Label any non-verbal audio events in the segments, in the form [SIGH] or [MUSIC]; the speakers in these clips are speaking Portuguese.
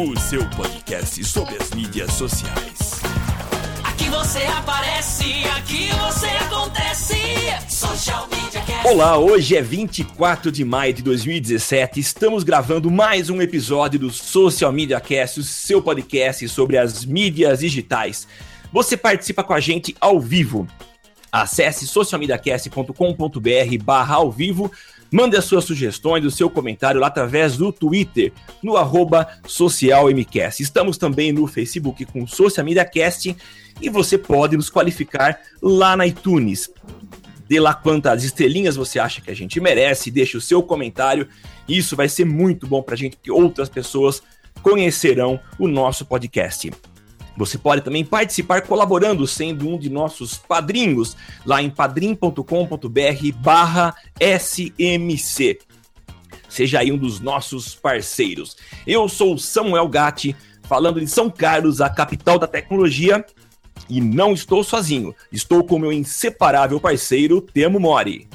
o seu podcast sobre as mídias sociais. Aqui você aparece, aqui você acontece. Social Media Cast. Olá, hoje é 24 de maio de 2017. Estamos gravando mais um episódio do Social Media Cast, o seu podcast sobre as mídias digitais. Você participa com a gente ao vivo. Acesse socialmediacast.com.br barra ao vivo. Mande as suas sugestões, o seu comentário lá através do Twitter, no socialmcast. Estamos também no Facebook com Social Media Cast e você pode nos qualificar lá na iTunes. Dê lá quantas estrelinhas você acha que a gente merece, deixe o seu comentário. Isso vai ser muito bom pra gente, porque outras pessoas conhecerão o nosso podcast. Você pode também participar colaborando, sendo um de nossos padrinhos, lá em padrim.com.br barra SMC. Seja aí um dos nossos parceiros. Eu sou o Samuel Gatti, falando de São Carlos, a capital da tecnologia, e não estou sozinho. Estou com meu inseparável parceiro, Temo Mori.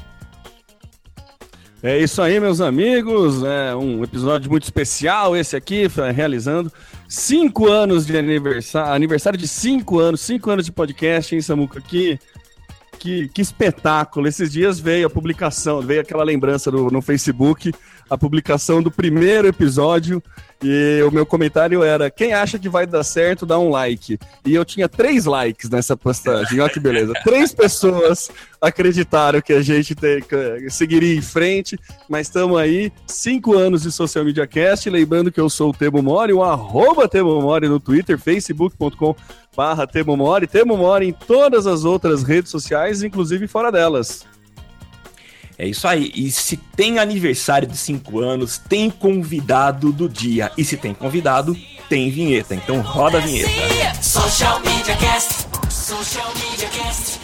É isso aí, meus amigos. É um episódio muito especial esse aqui, realizando cinco anos de aniversário, aniversário de cinco anos, cinco anos de podcast, hein, Samuca? Que, que, que espetáculo! Esses dias veio a publicação, veio aquela lembrança no Facebook, a publicação do primeiro episódio. E o meu comentário era: quem acha que vai dar certo, dá um like. E eu tinha três likes nessa postagem. Olha que beleza. três pessoas acreditaram que a gente tem, seguiria em frente, mas estamos aí, cinco anos de Social Media Cast. Lembrando que eu sou o Temo Mori, o arroba Temo Mori no Twitter, facebook.com barra Temo Mori, Temo Mori em todas as outras redes sociais, inclusive fora delas. É isso aí. E se tem aniversário de 5 anos, tem convidado do dia. E se tem convidado, tem vinheta. Então roda a vinheta. Social Media Cast. Social Media Cast.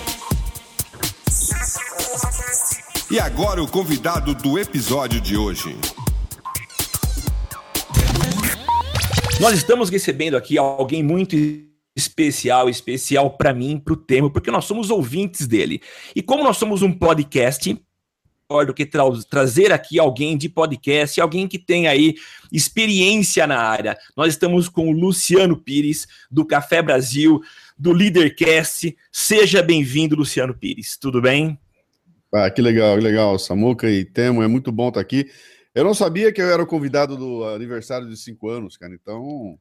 E agora o convidado do episódio de hoje. Nós estamos recebendo aqui alguém muito especial, especial para mim, para o Temo, porque nós somos ouvintes dele. E como nós somos um podcast, do que tra trazer aqui alguém de podcast, alguém que tem aí experiência na área. Nós estamos com o Luciano Pires, do Café Brasil, do Leadercast. Seja bem-vindo, Luciano Pires. Tudo bem? Ah, que legal, que legal. Samuca e Temo, é muito bom estar aqui. Eu não sabia que eu era o convidado do aniversário de cinco anos, cara. Então,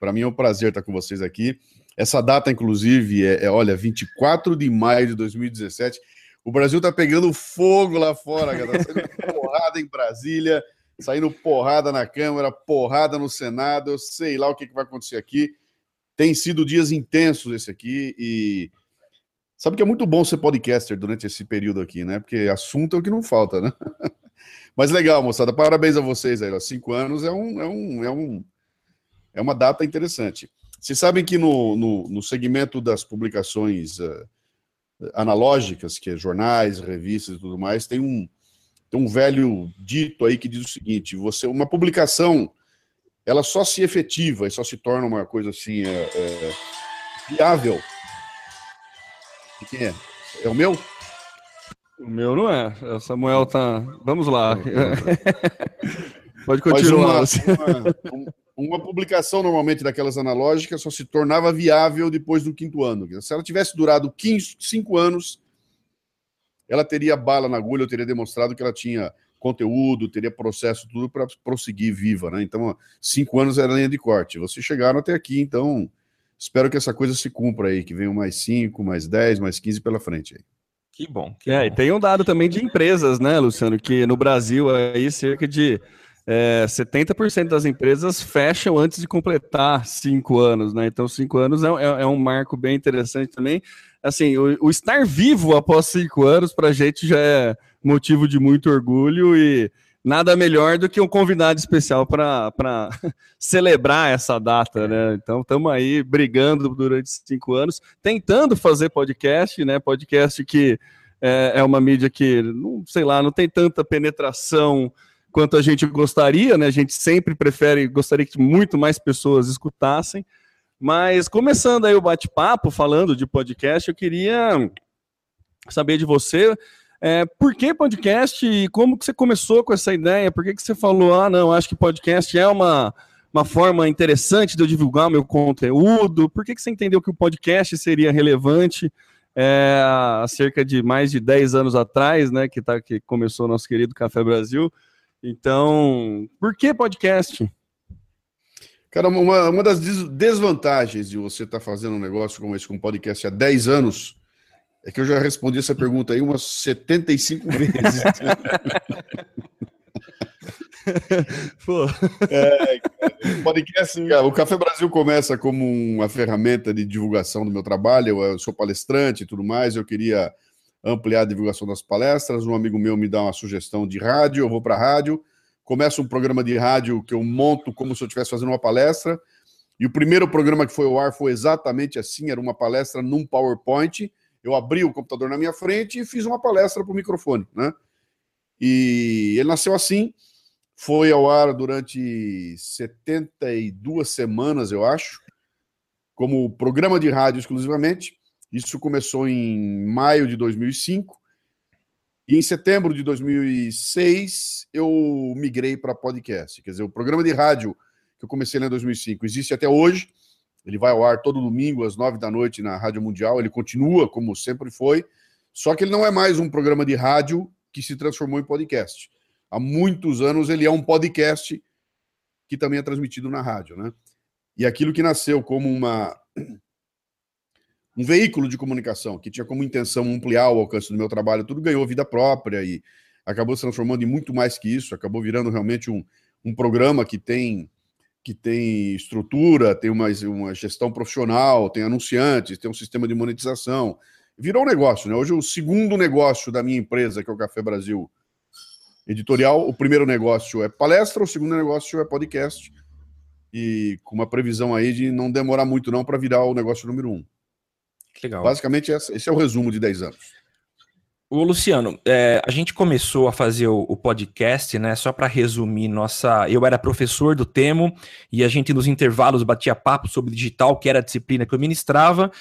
para mim é um prazer estar com vocês aqui. Essa data, inclusive, é, é olha, 24 de maio de 2017. O Brasil tá pegando fogo lá fora, cara. Tá saindo [LAUGHS] porrada em Brasília, saindo porrada na Câmara, porrada no Senado. Eu sei lá o que, que vai acontecer aqui. Tem sido dias intensos esse aqui e sabe que é muito bom ser podcaster durante esse período aqui, né? Porque assunto é o que não falta, né? [LAUGHS] Mas legal, moçada. Parabéns a vocês aí. Cinco anos é um, é um, é um, é uma data interessante. Vocês sabem que no, no, no segmento das publicações uh, analógicas, que é jornais, revistas e tudo mais, tem um, tem um velho dito aí que diz o seguinte: você uma publicação ela só se efetiva e só se torna uma coisa assim é, é, viável. De quem é? É o meu? O meu não é. O Samuel tá. Vamos lá. [LAUGHS] Pode continuar. Uma, uma, uma publicação normalmente daquelas analógicas só se tornava viável depois do quinto ano. Se ela tivesse durado 15, cinco anos, ela teria bala na agulha, eu teria demonstrado que ela tinha conteúdo, teria processo, tudo para prosseguir viva, né? Então, cinco anos era linha de corte. Vocês chegaram até aqui, então espero que essa coisa se cumpra aí, que venham mais cinco, mais dez, mais quinze pela frente aí. Que bom. Que é, bom. e tem um dado também de empresas, né, Luciano, que no Brasil aí cerca de é, 70% das empresas fecham antes de completar cinco anos, né? Então, cinco anos é, é, é um marco bem interessante também. Assim, o, o estar vivo após cinco anos, para a gente já é motivo de muito orgulho e nada melhor do que um convidado especial para [LAUGHS] celebrar essa data, né? Então, estamos aí brigando durante cinco anos, tentando fazer podcast, né? Podcast que é, é, uma mídia que, não sei lá, não tem tanta penetração quanto a gente gostaria, né? A gente sempre prefere, gostaria que muito mais pessoas escutassem. Mas começando aí o bate-papo, falando de podcast, eu queria saber de você é, por que podcast e como que você começou com essa ideia? Por que, que você falou, ah, não, acho que podcast é uma, uma forma interessante de eu divulgar meu conteúdo? Por que, que você entendeu que o podcast seria relevante é, há cerca de mais de 10 anos atrás, né, que, tá, que começou o nosso querido Café Brasil? Então, por que podcast? Cara, uma, uma das desvantagens de você estar tá fazendo um negócio como esse, com um podcast há 10 anos, é que eu já respondi essa pergunta aí umas 75 vezes. [LAUGHS] Pô. É, podcast, cara, o Café Brasil começa como uma ferramenta de divulgação do meu trabalho. Eu sou palestrante e tudo mais. Eu queria ampliar a divulgação das palestras. Um amigo meu me dá uma sugestão de rádio, eu vou para a rádio. Começa um programa de rádio que eu monto como se eu estivesse fazendo uma palestra. E o primeiro programa que foi ao ar foi exatamente assim: era uma palestra num PowerPoint. Eu abri o computador na minha frente e fiz uma palestra para o microfone, né? E ele nasceu assim, foi ao ar durante 72 semanas, eu acho, como programa de rádio exclusivamente. Isso começou em maio de 2005. E em setembro de 2006, eu migrei para podcast. Quer dizer, o programa de rádio que eu comecei em 2005 existe até hoje. Ele vai ao ar todo domingo, às nove da noite, na Rádio Mundial. Ele continua como sempre foi. Só que ele não é mais um programa de rádio que se transformou em podcast. Há muitos anos ele é um podcast que também é transmitido na rádio, né? E aquilo que nasceu como uma um veículo de comunicação que tinha como intenção ampliar o alcance do meu trabalho, tudo ganhou vida própria e acabou se transformando em muito mais que isso, acabou virando realmente um, um programa que tem que tem estrutura, tem uma, uma gestão profissional, tem anunciantes, tem um sistema de monetização. Virou um negócio, né? Hoje o segundo negócio da minha empresa, que é o Café Brasil Editorial, o primeiro negócio é palestra, o segundo negócio é podcast. E com uma previsão aí de não demorar muito não para virar o negócio número um. Legal. Basicamente, esse é o resumo de 10 anos. O Luciano, é, a gente começou a fazer o, o podcast, né? Só para resumir, nossa, eu era professor do Temo e a gente nos intervalos batia papo sobre digital, que era a disciplina que eu ministrava,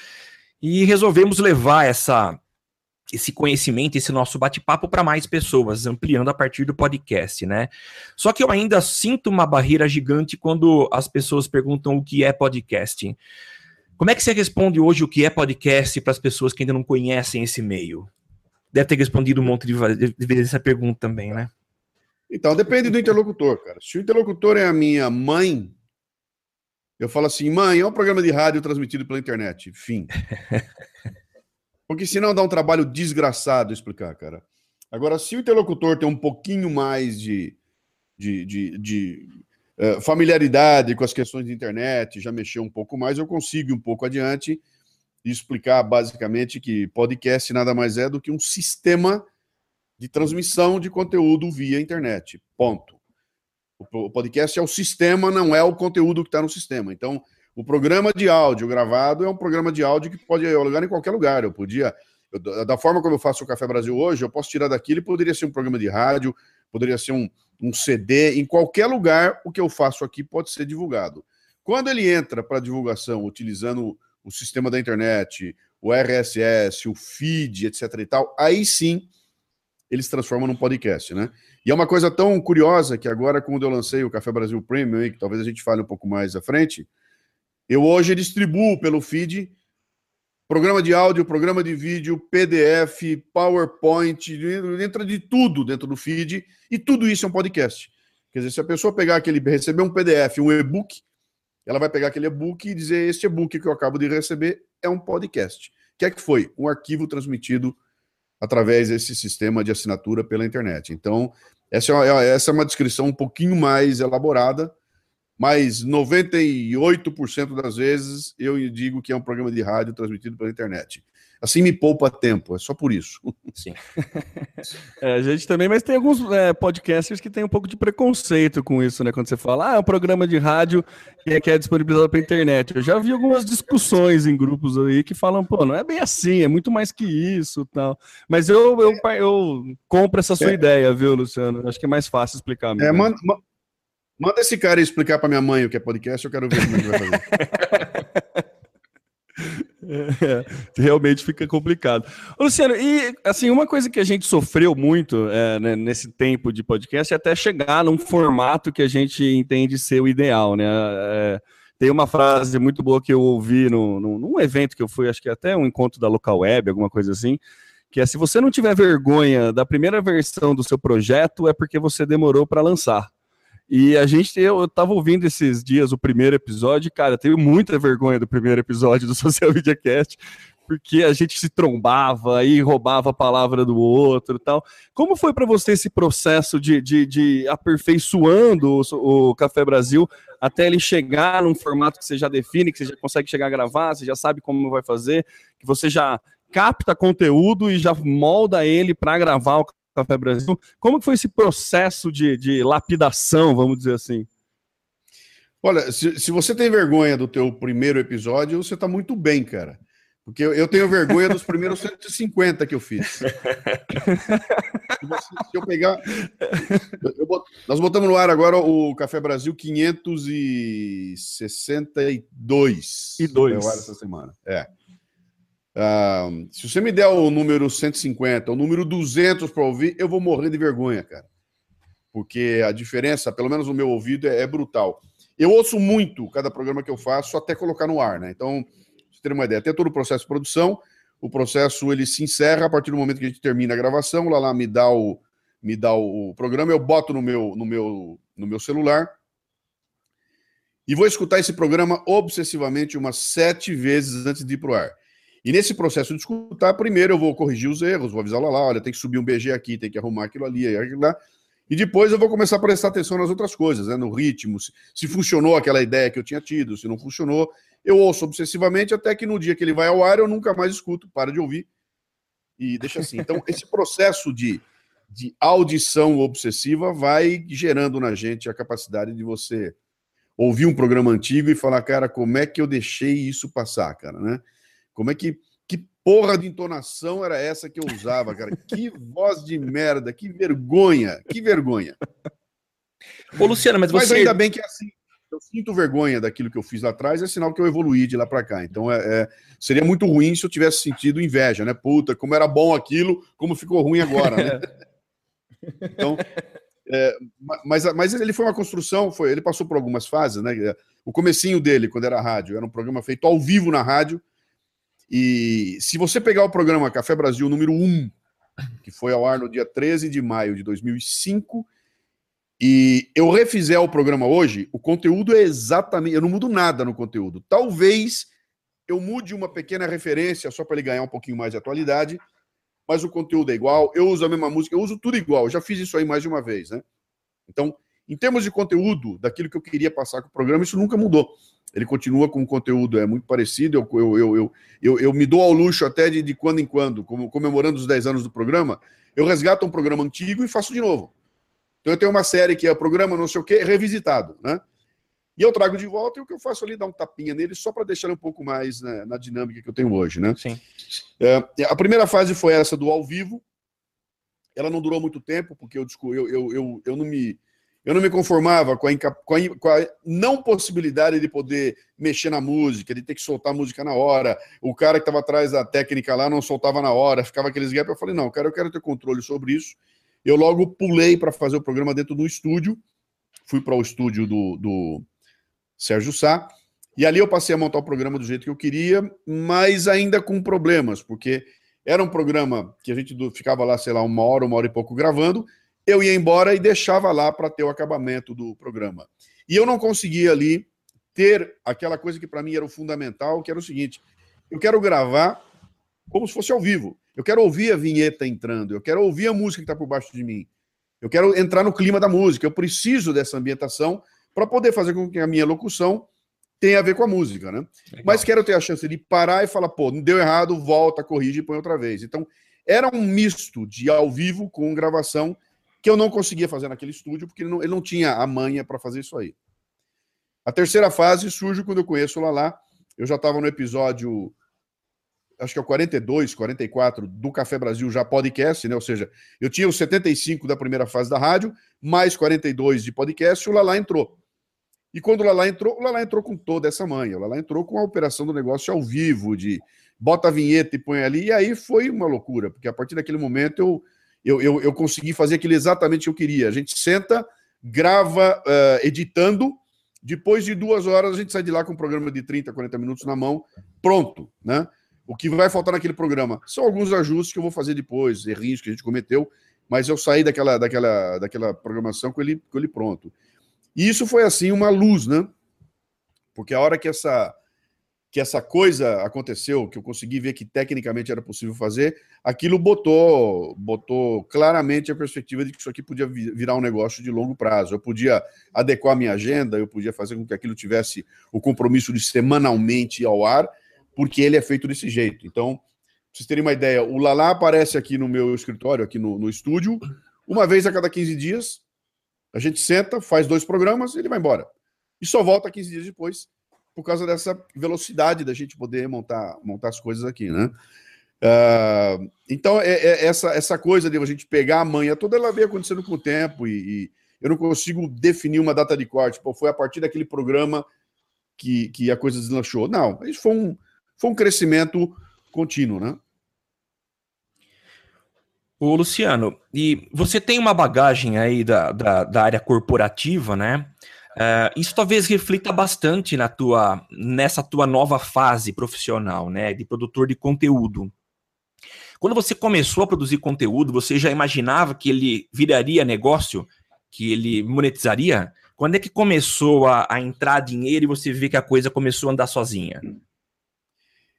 e resolvemos levar essa esse conhecimento, esse nosso bate-papo para mais pessoas, ampliando a partir do podcast, né? Só que eu ainda sinto uma barreira gigante quando as pessoas perguntam o que é podcast. Como é que você responde hoje o que é podcast para as pessoas que ainda não conhecem esse meio? Deve ter respondido um monte de vezes essa pergunta também, né? Então, depende do interlocutor, cara. Se o interlocutor é a minha mãe, eu falo assim, mãe, é um programa de rádio transmitido pela internet. Fim. [LAUGHS] Porque senão dá um trabalho desgraçado explicar, cara. Agora, se o interlocutor tem um pouquinho mais de, de, de, de eh, familiaridade com as questões de internet, já mexeu um pouco mais, eu consigo um pouco adiante explicar basicamente que podcast nada mais é do que um sistema de transmissão de conteúdo via internet. Ponto. O podcast é o sistema, não é o conteúdo que está no sistema. Então, o programa de áudio gravado é um programa de áudio que pode alugar em qualquer lugar. Eu podia, eu, da forma como eu faço o Café Brasil hoje, eu posso tirar daquilo e poderia ser um programa de rádio, poderia ser um, um CD, em qualquer lugar, o que eu faço aqui pode ser divulgado. Quando ele entra para divulgação utilizando o sistema da internet, o RSS, o feed, etc e tal, aí sim eles transformam num podcast, né? E é uma coisa tão curiosa que agora, quando eu lancei o Café Brasil Premium, que talvez a gente fale um pouco mais à frente, eu hoje distribuo pelo feed programa de áudio, programa de vídeo, PDF, PowerPoint, entra de tudo dentro do feed e tudo isso é um podcast. Quer dizer, se a pessoa pegar aquele, receber um PDF, um e-book, ela vai pegar aquele e-book e dizer: Este e-book que eu acabo de receber é um podcast. O que é que foi? Um arquivo transmitido através desse sistema de assinatura pela internet. Então, essa é uma, essa é uma descrição um pouquinho mais elaborada mas 98% das vezes eu digo que é um programa de rádio transmitido pela internet. Assim me poupa tempo, é só por isso. Sim. [LAUGHS] É, a gente também, mas tem alguns é, podcasters que tem um pouco de preconceito com isso, né? Quando você fala, ah, é um programa de rádio que é, que é disponibilizado pela internet. Eu já vi algumas discussões em grupos aí que falam, pô, não é bem assim, é muito mais que isso tal. Mas eu, eu, eu compro essa sua É. ideia, viu, Luciano? Acho que é mais fácil explicar. É, mesmo. manda, ma- manda esse cara explicar para minha mãe o que é podcast, eu quero ver como ele vai fazer. [LAUGHS] É, realmente fica complicado. Ô, Luciano, e assim, uma coisa que a gente sofreu muito é, né, nesse tempo de podcast é até chegar num formato que a gente entende ser o ideal, né? É, tem uma frase muito boa que eu ouvi no, no- num evento que eu fui, acho que até um encontro da Local Web, alguma coisa assim, que é se você não tiver vergonha da primeira versão do seu projeto, é porque você demorou para lançar. E a gente, eu, eu tava ouvindo esses dias o primeiro episódio, cara, tenho muita vergonha do primeiro episódio do [LAUGHS] Social Media Cast, porque a gente se trombava e roubava a palavra do outro e tal. Como foi para você esse processo de, de, de aperfeiçoando o, o Café Brasil até ele chegar num formato que você já define, que você já consegue chegar a gravar, você já sabe como vai fazer, que você já capta conteúdo e já molda ele para gravar o Café Brasil. Como foi esse processo de, de lapidação, vamos dizer assim? Olha, se, se você tem vergonha do teu primeiro episódio, você tá muito bem, cara. Porque eu, eu tenho vergonha dos primeiros 150 que eu fiz. Se, você- se eu pegar. eu- bot- nós botamos no ar agora o Café Brasil 562. E dois. Essa semana. É. Ah, se você me der o número 150, o número 200 para ouvir, eu vou morrer de vergonha, cara. Porque a diferença, pelo menos no meu ouvido, é, é brutal. Eu ouço muito cada programa que eu faço até colocar no ar, né? Então, você ter uma ideia, até todo o processo de produção, o processo ele se encerra a partir do momento que a gente termina a gravação, lá lá me dá o me dá o programa, eu boto no meu no meu no meu celular e vou escutar esse programa obsessivamente umas sete vezes antes de ir pro ar. E nesse processo de escutar, primeiro eu vou corrigir os erros, vou avisar lá, lá, olha, tem que subir um BG aqui, tem que arrumar aquilo ali, aquilo lá. E depois eu vou começar a prestar atenção nas outras coisas, né? no ritmo, se, se funcionou aquela ideia que eu tinha tido, se não funcionou. Eu ouço obsessivamente até que no dia que ele vai ao ar eu nunca mais escuto, para de ouvir e deixa assim. Então, esse [LAUGHS] processo de, de audição obsessiva vai gerando na gente a capacidade de você ouvir um programa antigo e falar, cara, como é que eu deixei isso passar, cara, né? Como é que. Que porra de entonação era essa que eu usava, cara? Que [LAUGHS] voz de merda, que vergonha, que vergonha. Ô, Luciano, mas Mas você. ainda bem que é assim. Eu sinto vergonha daquilo que eu fiz lá atrás, é sinal que eu evoluí de lá para cá. Então é, é- seria muito ruim se eu tivesse sentido inveja, né? Puta, como era bom aquilo, como ficou ruim agora, né? [LAUGHS] Então, é, ma- mas, mas ele foi uma construção, foi, ele passou por algumas fases, né? O comecinho dele, quando era rádio, era um programa feito ao vivo na rádio. E se você pegar o programa Café Brasil número 1, que foi ao ar no dia 13 de maio de 2005, e eu refizer o programa hoje, o conteúdo é exatamente. Eu não mudo nada no conteúdo. Talvez eu mude uma pequena referência só para ele ganhar um pouquinho mais de atualidade, mas o conteúdo é igual. Eu uso a mesma música, eu uso tudo igual. Eu já fiz isso aí mais de uma vez, né? Então, em termos de conteúdo, daquilo que eu queria passar com o programa, isso nunca mudou. Ele continua com um conteúdo é muito parecido. Eu, eu, eu, eu, eu, eu me dou ao luxo até de, de quando em quando, como, comemorando os 10 anos do programa, eu resgato um programa antigo e faço de novo. Então eu tenho uma série que é programa não sei o quê, revisitado, né? E eu trago de volta e o que eu faço ali dar um tapinha nele só para deixar um pouco mais né, na dinâmica que eu tenho hoje, né? Sim. É, a primeira fase foi essa do ao vivo. Ela não durou muito tempo, porque eu, eu, eu, eu, eu, não, me, eu não me conformava com a, com, a, com a não possibilidade de poder mexer na música, de ter que soltar a música na hora. O cara que estava atrás da técnica lá não soltava na hora, ficava aqueles gaps. Eu falei, não, cara, eu quero ter controle sobre isso. Eu logo pulei para fazer o programa dentro do estúdio. Fui para o estúdio do, do Sérgio Sá. E ali eu passei a montar o programa do jeito que eu queria, mas ainda com problemas, porque era um programa que a gente ficava lá, sei lá, uma hora, uma hora e pouco gravando. Eu ia embora e deixava lá para ter o acabamento do programa. E eu não conseguia ali ter aquela coisa que para mim era o fundamental, que era o seguinte: eu quero gravar como se fosse ao vivo. Eu quero ouvir a vinheta entrando, eu quero ouvir a música que está por baixo de mim. Eu quero entrar no clima da música, eu preciso dessa ambientação para poder fazer com que a minha locução tem a ver com a música, né? Legal. Mas quero ter a chance de parar e falar, pô, não deu errado, volta, corrige e põe outra vez. Então, era um misto de ao vivo com gravação que eu não conseguia fazer naquele estúdio, porque ele não, ele não tinha a manha para fazer isso aí. A terceira fase surge quando eu conheço o Lala. Eu já estava no episódio, acho que é o 42, 44 do Café Brasil, já podcast, né? Ou seja, eu tinha os 75 da primeira fase da rádio, mais 42 de podcast, e o Lala entrou. E quando o Lala entrou, o Lala entrou com toda essa manha. O Lala entrou com a operação do negócio ao vivo, de bota a vinheta e põe ali, e aí foi uma loucura, porque a partir daquele momento eu, eu, eu, eu consegui fazer aquilo exatamente que eu queria. A gente senta, grava uh, editando, depois de duas horas a gente sai de lá com um programa de 30, 40 minutos na mão, pronto, né? O que vai faltar naquele programa são alguns ajustes que eu vou fazer depois, errinhos que a gente cometeu, mas eu saí daquela, daquela, daquela programação com ele, com ele pronto. E isso foi assim uma luz, né? Porque a hora que essa que essa coisa aconteceu, que eu consegui ver que tecnicamente era possível fazer, aquilo botou botou claramente a perspectiva de que isso aqui podia virar um negócio de longo prazo. Eu podia adequar minha agenda, eu podia fazer com que aquilo tivesse o compromisso de semanalmente ao ar, porque ele é feito desse jeito. Então, pra vocês terem uma ideia, o Lala aparece aqui no meu escritório, aqui no, no estúdio, uma vez a cada 15 dias, a gente senta, faz dois programas ele vai embora. E só volta 15 dias depois, por causa dessa velocidade da gente poder montar, montar as coisas aqui, né? Uh, então, é, é, essa, essa coisa de a gente pegar a manha toda, ela veio acontecendo com o tempo e, e eu não consigo definir uma data de corte. Pô, foi a partir daquele programa que, que a coisa deslanchou. Não, isso foi um, foi um crescimento contínuo, né? Ô, Luciano, e você tem uma bagagem aí da, da, da área corporativa, né? Uh, isso talvez reflita bastante na tua, nessa tua nova fase profissional, né, de produtor de conteúdo. Quando você começou a produzir conteúdo, você já imaginava que ele viraria negócio, que ele monetizaria? Quando é que começou a, a entrar dinheiro e você vê que a coisa começou a andar sozinha?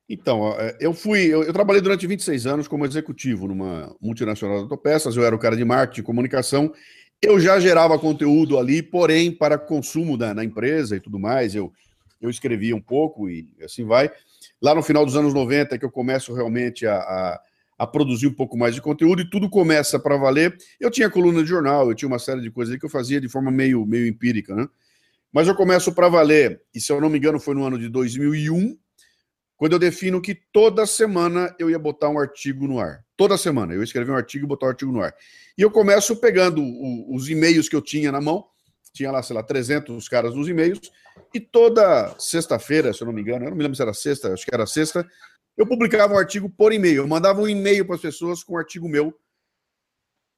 Então, eu fui, eu, eu, trabalhei durante 26 anos como executivo numa multinacional de autopeças, eu era o cara de marketing comunicação, eu já gerava conteúdo ali, porém, para consumo da, na empresa e tudo mais, eu, eu escrevia um pouco e assim vai. Lá no final dos anos 90 é que eu começo realmente a, a, a produzir um pouco mais de conteúdo e tudo começa para valer. Eu tinha coluna de jornal, eu tinha uma série de coisas que eu fazia de forma meio, meio empírica, né? Mas eu começo para valer, e se eu não me engano foi no ano de 2001, quando eu defino que toda semana eu ia botar um artigo no ar. Toda semana eu escrevi um artigo e botar um artigo no ar. E eu começo pegando o, os e-mails que eu tinha na mão, tinha lá, sei lá, 300 caras nos e-mails, e toda sexta-feira, se eu não me engano, eu não me lembro se era sexta, acho que era sexta, eu publicava um artigo por e-mail. Eu mandava um e-mail para as pessoas com um artigo meu,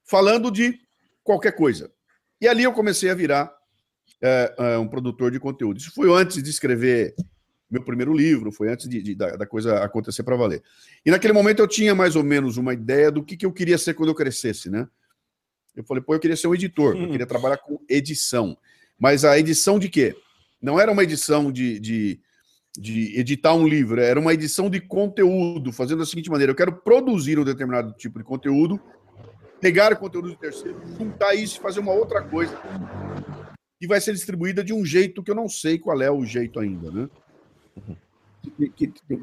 falando de qualquer coisa. E ali eu comecei a virar é, é, um produtor de conteúdo. Isso foi antes de escrever meu primeiro livro, foi antes de, de da, da, coisa acontecer para valer. E naquele momento eu tinha mais ou menos uma ideia do que, que eu queria ser quando eu crescesse, né? Eu falei, pô, eu queria ser um editor, eu queria [LAUGHS] trabalhar com edição. Mas a edição de quê? Não era uma edição de, de, de editar um livro, era uma edição de conteúdo, fazendo da seguinte maneira: eu quero produzir um determinado tipo de conteúdo, pegar o conteúdo do terceiro, juntar isso e fazer uma outra coisa. E vai ser distribuída de um jeito que eu não sei qual é o jeito ainda, né?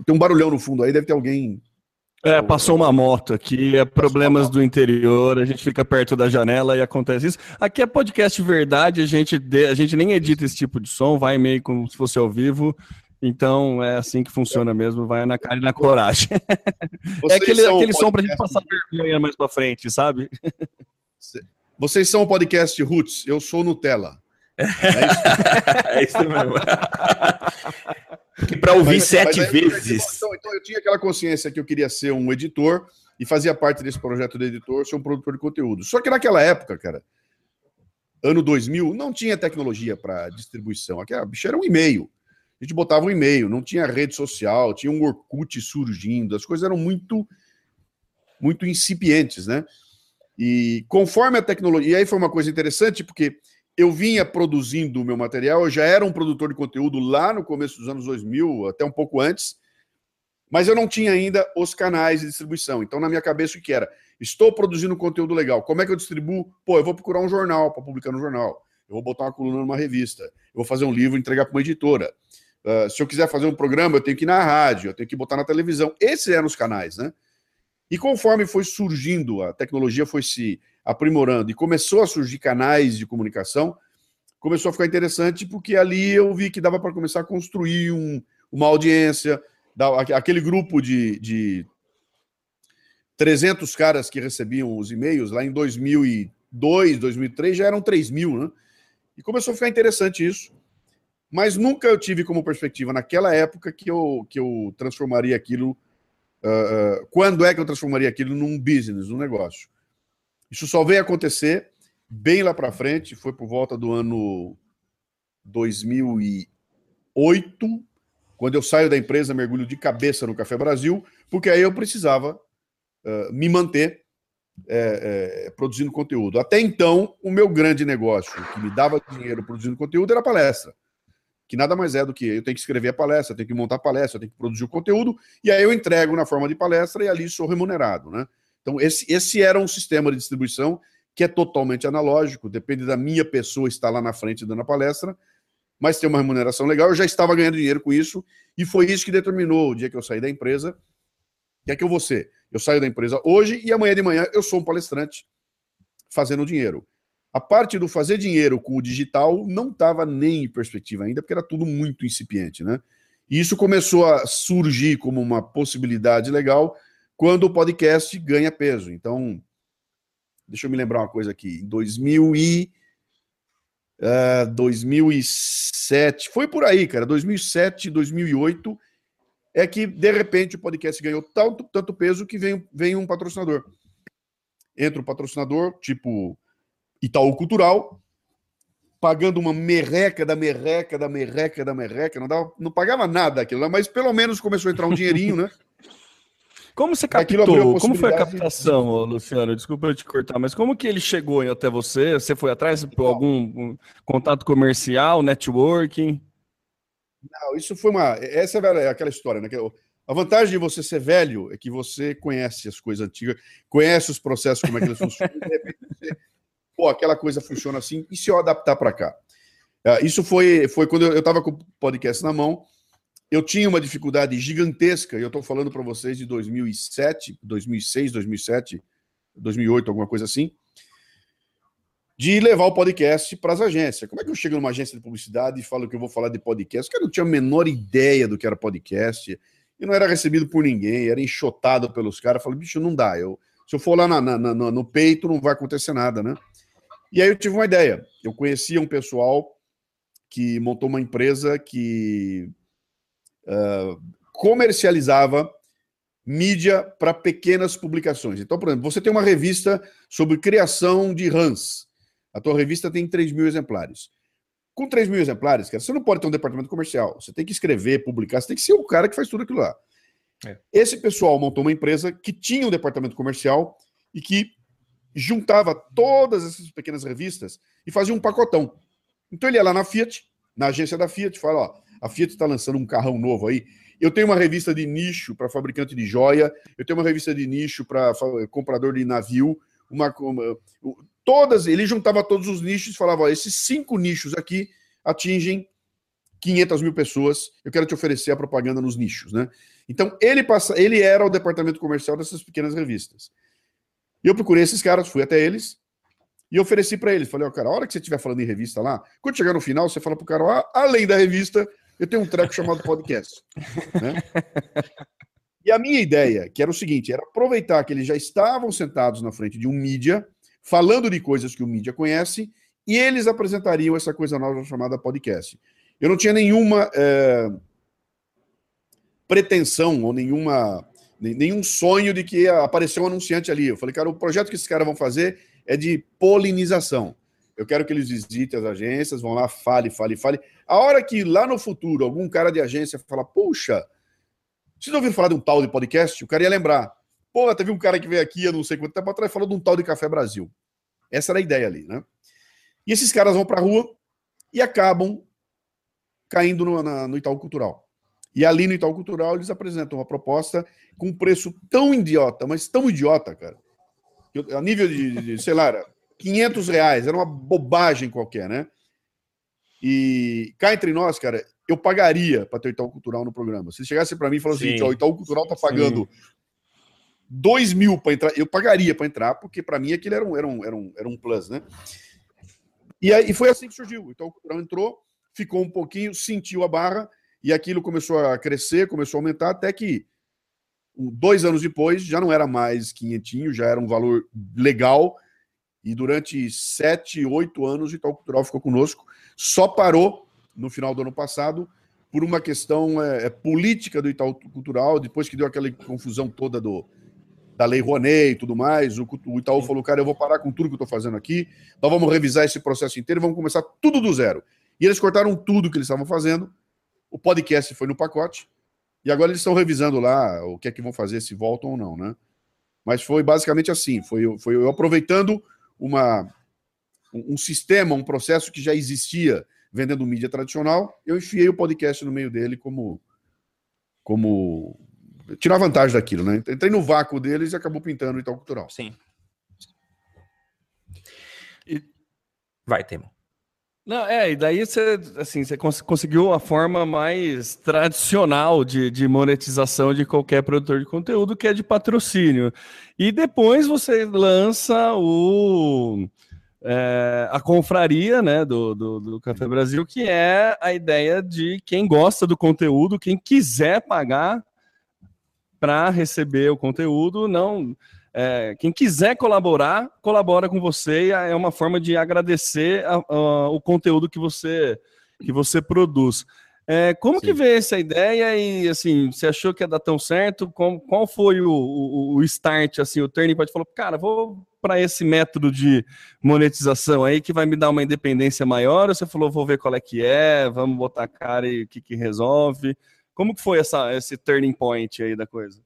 Tem um barulhão no fundo aí, deve ter alguém. É, passou uma moto aqui, é problemas do interior, a gente fica perto da janela e acontece isso. Aqui é podcast verdade, a gente, a gente nem edita esse tipo de som, vai meio como se fosse ao vivo. Então é assim que funciona mesmo, vai na cara e na coragem. [LAUGHS] é aquele, aquele som pra gente passar vergonha mais pra frente, sabe? Vocês são o podcast Roots, eu sou Nutella. É isso, [LAUGHS] é isso mesmo. [LAUGHS] Porque para ouvir mas, sete mas vezes. Então, então, eu tinha aquela consciência que eu queria ser um editor e fazia parte desse projeto de editor, ser um produtor de conteúdo. Só que naquela época, cara, ano 2000, não tinha tecnologia para distribuição. Aquela bicho era um e-mail. A gente botava um e-mail, não tinha rede social, tinha um Orkut surgindo, as coisas eram muito muito incipientes, né? E conforme a tecnologia, e aí foi uma coisa interessante, porque eu vinha produzindo o meu material, eu já era um produtor de conteúdo lá no começo dos anos 2000, até um pouco antes, mas eu não tinha ainda os canais de distribuição. Então, na minha cabeça, o que era? Estou produzindo conteúdo legal. Como é que eu distribuo? Pô, eu vou procurar um jornal para publicar no jornal. Eu vou botar uma coluna numa revista. Eu vou fazer um livro e entregar para uma editora. Uh, se eu quiser fazer um programa, eu tenho que ir na rádio, eu tenho que botar na televisão. Esses eram os canais, né? E conforme foi surgindo, a tecnologia foi se aprimorando e começou a surgir canais de comunicação, começou a ficar interessante porque ali eu vi que dava para começar a construir um, uma audiência, aquele grupo de, de 300 caras que recebiam os e-mails lá em 2002, 2003 já eram 3 mil, né? E começou a ficar interessante isso. Mas nunca eu tive como perspectiva naquela época que eu, que eu transformaria aquilo. Uh, uh, quando é que eu transformaria aquilo num business, num negócio? Isso só veio acontecer bem lá para frente, foi por volta do ano 2008, quando eu saio da empresa, mergulho de cabeça no Café Brasil, porque aí eu precisava uh, me manter é, é, produzindo conteúdo. Até então, o meu grande negócio, que me dava dinheiro produzindo conteúdo, era palestra que nada mais é do que eu tenho que escrever a palestra, eu tenho que montar a palestra, eu tenho que produzir o conteúdo, e aí eu entrego na forma de palestra e ali sou remunerado, né? Então, esse, esse era um sistema de distribuição que é totalmente analógico, depende da minha pessoa estar lá na frente dando a palestra, mas tem uma remuneração legal, eu já estava ganhando dinheiro com isso, e foi isso que determinou o dia que eu saí da empresa, que é que eu vou ser. Eu saio da empresa hoje e amanhã de manhã eu sou um palestrante fazendo dinheiro. A parte do fazer dinheiro com o digital não estava nem em perspectiva ainda, porque era tudo muito incipiente, né? E isso começou a surgir como uma possibilidade legal quando o podcast ganha peso. Então, deixa eu me lembrar uma coisa aqui. Em 2000 e, uh, 2007, foi por aí, cara, 2007, 2008, é que, de repente, o podcast ganhou tanto, tanto peso que vem, vem um patrocinador. Entra um patrocinador, tipo Itaú Cultural, pagando uma merreca da merreca da merreca da merreca, não, dava, não pagava nada aquilo lá, mas pelo menos começou a entrar um dinheirinho, né? [LAUGHS] Como você captou? Como foi a captação, Luciano? Desculpa eu te cortar, mas como que ele chegou até você? Você foi atrás por algum contato comercial, networking? Não, isso foi uma. Essa é aquela história, né? A vantagem de você ser velho é que você conhece as coisas antigas, conhece os processos, como é que eles funcionam, de repente você pô, aquela coisa funciona assim, e se eu adaptar para cá? Uh, isso foi, foi quando eu estava com o podcast na mão, eu tinha uma dificuldade gigantesca, e eu estou falando para vocês de 2007, 2006, 2007, 2008, alguma coisa assim, de levar o podcast para as agências. Como é que eu chego numa agência de publicidade e falo que eu vou falar de podcast? Porque eu não tinha a menor ideia do que era podcast, e não era recebido por ninguém, era enxotado pelos caras. Eu falei, bicho, não dá. Eu, se eu for lá na, na, na, no peito, não vai acontecer nada, né? E aí eu tive uma ideia. Eu conhecia um pessoal que montou uma empresa que uh, comercializava mídia para pequenas publicações. Então, por exemplo, você tem uma revista sobre criação de rãs. A tua revista tem 3 mil exemplares. Com 3 mil exemplares, cara, você não pode ter um departamento comercial. Você tem que escrever, publicar, você tem que ser o cara que faz tudo aquilo lá. É. Esse pessoal montou uma empresa que tinha um departamento comercial e que juntava todas essas pequenas revistas e fazia um pacotão. Então ele ia lá na Fiat, na agência da Fiat, fala: ó, a Fiat está lançando um carrão novo aí. Eu tenho uma revista de nicho para fabricante de joia, eu tenho uma revista de nicho para comprador de navio, uma, uma, todas, ele juntava todos os nichos e falava: ó, esses cinco nichos aqui atingem 500 mil pessoas, eu quero te oferecer a propaganda nos nichos, né? Então ele passa, ele era o departamento comercial dessas pequenas revistas. E eu procurei esses caras, fui até eles e ofereci para eles. Falei, ó, cara, a hora que você estiver falando em revista lá, quando chegar no final, você fala pro cara, ah, além da revista, eu tenho um treco chamado podcast. né? E a minha ideia, que era o seguinte, era aproveitar que eles já estavam sentados na frente de um mídia, falando de coisas que o mídia conhece, e eles apresentariam essa coisa nova chamada podcast. Eu não tinha nenhuma é, pretensão ou nenhuma nenhum sonho de que apareceu um anunciante ali. Eu falei, cara, o projeto que esses caras vão fazer é de polinização. Eu quero que eles visitem as agências, vão lá, fale, fale, fale. A hora que lá no futuro algum cara de agência fala, puxa, vocês ouviram falar de um tal de podcast? O cara ia lembrar. Pô, teve um cara que veio aqui, eu não sei quanto tempo atrás, falou de um tal de Café Brasil. Essa era a ideia ali, né? E esses caras vão para a rua e acabam caindo no, na, no Itaú Cultural. E ali no Itaú Cultural eles apresentam uma proposta com um preço tão idiota, mas tão idiota, cara. A nível de, de sei lá, 500 reais, era uma bobagem qualquer, né? E cá entre nós, cara, eu pagaria para ter Itaú Cultural no programa. Se chegasse para mim e falasse assim, Sim. o Itaú Cultural tá pagando 2 mil para entrar, eu pagaria para entrar, porque para mim aquilo era um, era, um, era, um, era um plus, né? E, aí, e foi assim que surgiu. O Itaú Cultural entrou, ficou um pouquinho, sentiu a barra, e aquilo começou a crescer, começou a aumentar, até que dois anos depois já não era mais quinhentinho, já era um valor legal, e durante sete, oito anos o Itaú Cultural ficou conosco, só parou no final do ano passado por uma questão é, é, política do Itaú Cultural, depois que deu aquela confusão toda do, da Lei Rouanet e tudo mais, o, o Itaú falou, cara, eu vou parar com tudo que eu estou fazendo aqui, nós vamos revisar esse processo inteiro, vamos começar tudo do zero. E eles cortaram tudo que eles estavam fazendo, o podcast foi no pacote, e agora eles estão revisando lá o que é que vão fazer, se voltam ou não, né? Mas foi basicamente assim, foi, foi eu aproveitando uma, um sistema, um processo que já existia vendendo mídia tradicional, eu enfiei o podcast no meio dele como como tirar vantagem daquilo, né? Entrei no vácuo deles e acabou pintando o Itaú Cultural. Sim. Vai, Temo. Não, é, e daí você, assim, você cons- conseguiu a forma mais tradicional de, de monetização de qualquer produtor de conteúdo, que é de patrocínio. E depois você lança o, é, a confraria né, do, do, do Café Brasil, que é a ideia de quem gosta do conteúdo, quem quiser pagar para receber o conteúdo, não. É, quem quiser colaborar, colabora com você e é uma forma de agradecer a- a- o conteúdo que você que você produz. É, como que Sim. veio essa ideia e assim, você achou que ia dar tão certo? Como- qual foi o, o, o start, assim, o turning point? Falou, cara, vou para esse método de monetização aí que vai me dar uma independência maior? Ou você falou, vou ver qual é que é, vamos botar a cara e o que, que resolve? Como que foi essa, esse turning point aí da coisa?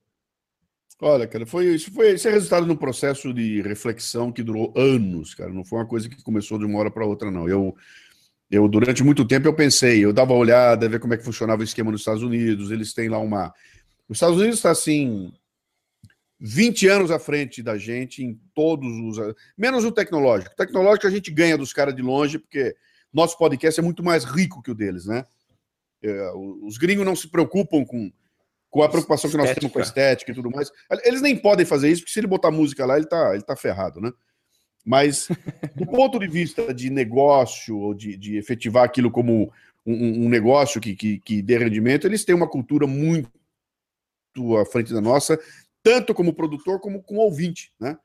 Olha, cara, foi isso foi isso é resultado de um processo de reflexão que durou anos, cara. Não foi uma coisa que começou de uma hora para outra, não. Eu, eu durante muito tempo eu pensei, eu dava uma olhada, ver como é que funcionava o esquema nos Estados Unidos. Eles têm lá uma, os Estados Unidos está assim 20 anos à frente da gente em todos os, menos o tecnológico. O tecnológico a gente ganha dos caras de longe porque nosso podcast é muito mais rico que o deles, né? É, os gringos não se preocupam com com a preocupação que nós temos com a estética e tudo mais. Eles nem podem fazer isso, porque se ele botar música lá, ele tá, ele tá ferrado, né? Mas, [LAUGHS] do ponto de vista de negócio, ou de, de efetivar aquilo como um, um negócio que, que, que dê rendimento, eles têm uma cultura muito à frente da nossa, tanto como produtor como como ouvinte, né?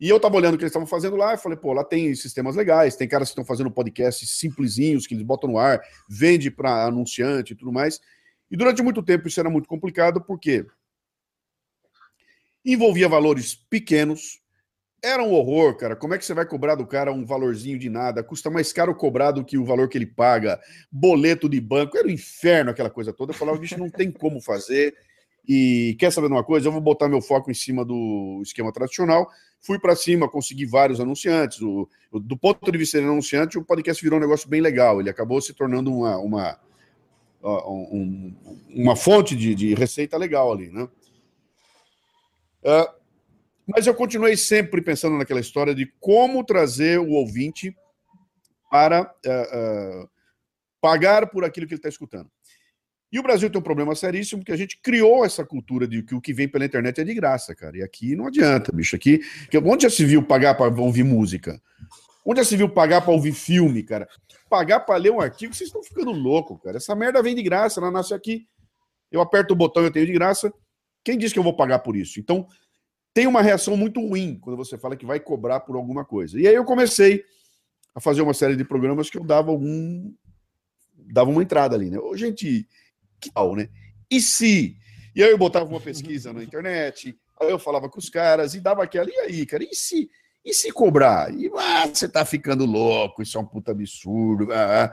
E eu tava olhando o que eles estavam fazendo lá, e falei, pô, lá tem sistemas legais, tem caras que estão fazendo podcasts simplesinhos, que eles botam no ar, vende para anunciante e tudo mais. E durante muito tempo isso era muito complicado, porque envolvia valores pequenos, era um horror, cara. Como é que você vai cobrar do cara um valorzinho de nada? Custa mais caro cobrar do que o valor que ele paga, boleto de banco, era um inferno aquela coisa toda. Eu falava, bicho, não tem como fazer. E quer saber de uma coisa? Eu vou botar meu foco em cima do esquema tradicional. Fui para cima, consegui vários anunciantes. Do ponto de vista de anunciante, o podcast virou um negócio bem legal. Ele acabou se tornando uma, uma, um- uma fonte de, de receita legal ali, né? Ah, mas eu continuei sempre pensando naquela história de como trazer o ouvinte para ah, ah, pagar por aquilo que ele está escutando. E o Brasil tem um problema seríssimo que a gente criou essa cultura de que o que vem pela internet é de graça, cara. E aqui não adianta, bicho. Aqui, onde já se viu pagar para ouvir música? Onde já se viu pagar para ouvir filme, cara? Pagar para ler um artigo, vocês estão ficando louco, cara. Essa merda vem de graça, ela nasce aqui. Eu aperto o botão, eu tenho de graça. Quem disse que eu vou pagar por isso? Então, tem uma reação muito ruim quando você fala que vai cobrar por alguma coisa. E aí eu comecei a fazer uma série de programas que eu dava algum. dava uma entrada ali, né? Ô, gente, que tal, né? E se? E aí eu botava uma pesquisa na internet, aí eu falava com os caras e dava aquela, e aí, cara, e se? E se cobrar? E ah, você tá ficando louco, isso é um puta absurdo. ah, ah.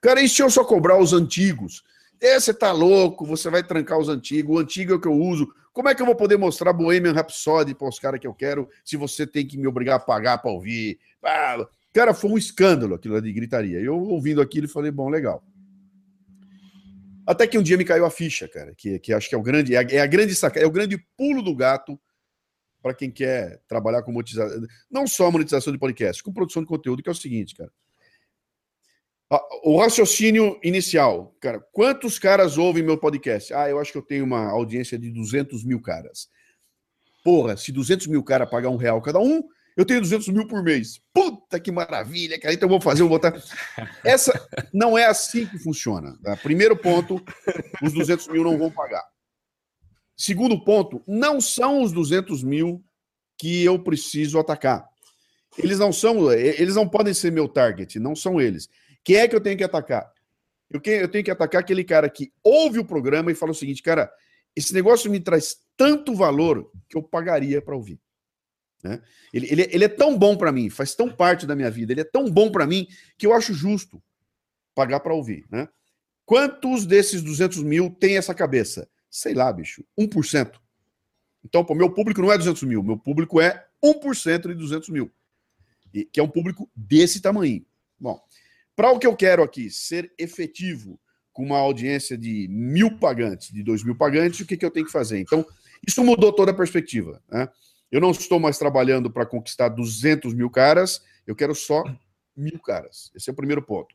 Cara, e se eu só cobrar os antigos? É, você tá louco, você vai trancar os antigos, o antigo é o que eu uso. Como é que eu vou poder mostrar Bohemian Rhapsody para os caras que eu quero se você tem que me obrigar a pagar para ouvir? Ah, cara, foi um escândalo aquilo de gritaria. Eu ouvindo aquilo falei, bom, legal. Até que um dia me caiu a ficha, cara, que, que acho que é o grande, é a, é a grande saca, é o grande pulo do gato para quem quer trabalhar com monetização, não só monetização de podcast, com produção de conteúdo, que é o seguinte, cara. O raciocínio inicial, cara, quantos caras ouvem meu podcast? Ah, eu acho que eu tenho uma audiência de 200 mil caras. Porra, se 200 mil caras pagar um real cada um, eu tenho 200 mil por mês. Puta que maravilha, cara. Então eu vou fazer, eu vou botar. Essa não é assim que funciona. tá? Primeiro ponto, os 200 mil não vão pagar. Segundo ponto, não são os 200 mil que eu preciso atacar. Eles não são, eles não podem ser meu target, não são eles. Quem é que eu tenho que atacar? Eu tenho que atacar aquele cara que ouve o programa e fala o seguinte, cara, esse negócio me traz tanto valor que eu pagaria para ouvir. né? Ele, ele, ele é tão bom para mim, faz tão parte da minha vida, ele é tão bom para mim que eu acho justo pagar para ouvir. Né? Quantos desses 200 mil tem essa cabeça? Sei lá, bicho, 1%. Então, pô, meu público não é 200 mil, meu público é 1% de 200 mil, e- que é um público desse tamanho. Bom, para o que eu quero aqui, ser efetivo com uma audiência de mil pagantes, de dois mil pagantes, o que, que eu tenho que fazer? Então, isso mudou toda a perspectiva. Né? Eu não estou mais trabalhando para conquistar 200 mil caras, eu quero só mil caras. Esse é o primeiro ponto.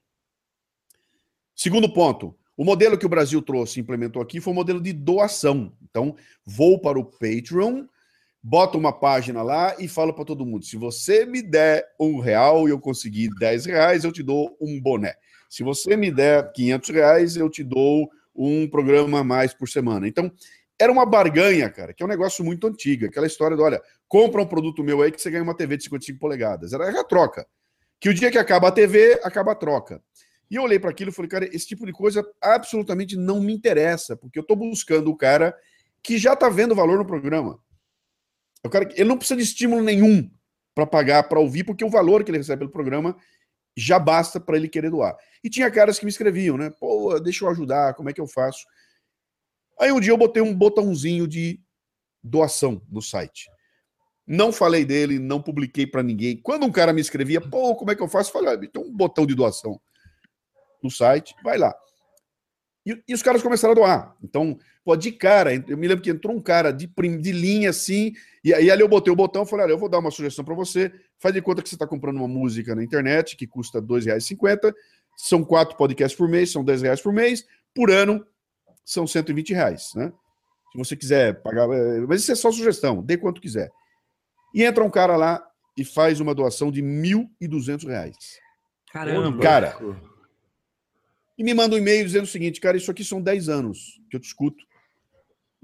Segundo ponto, o modelo que o Brasil trouxe implementou aqui foi o modelo de doação. Então, vou para o Patreon, boto uma página lá e falo para todo mundo: se você me der um real e eu conseguir 10 reais, eu te dou um boné. Se você me der 500 reais, eu te dou um programa a mais por semana. Então, era uma barganha, cara, que é um negócio muito antigo. Aquela história do, olha, compra um produto meu aí que você ganha uma TV de 55 polegadas. Era a troca. Que o dia que acaba a TV, acaba a troca. E eu olhei para aquilo e falei, cara, esse tipo de coisa absolutamente não me interessa, porque eu estou buscando o cara que já está vendo valor no programa. O cara, ele não precisa de estímulo nenhum para pagar, para ouvir, porque o valor que ele recebe pelo programa já basta para ele querer doar. E tinha caras que me escreviam, né? Pô, deixa eu ajudar, como é que eu faço? Aí um dia eu botei um botãozinho de doação no site. Não falei dele, não publiquei para ninguém. Quando um cara me escrevia, pô, como é que eu faço? Eu falei, ah, tem um botão de doação no site, vai lá. E, e os caras começaram a doar. Então, pô, de cara, eu me lembro que entrou um cara de, prim- de linha assim, e aí ali eu botei o botão e falei: olha, eu vou dar uma sugestão para você. Faz de conta que você está comprando uma música na internet que custa R$ 2,50. São quatro podcasts por mês, são 10 reais por mês. Por ano, são 120 reais, né? Se você quiser pagar. eh, Mas isso é só sugestão, dê quanto quiser. E entra um cara lá e faz uma doação de 1.200 reais. Caramba. Cara, e me manda um e-mail dizendo o seguinte, cara, isso aqui são 10 anos que eu te escuto.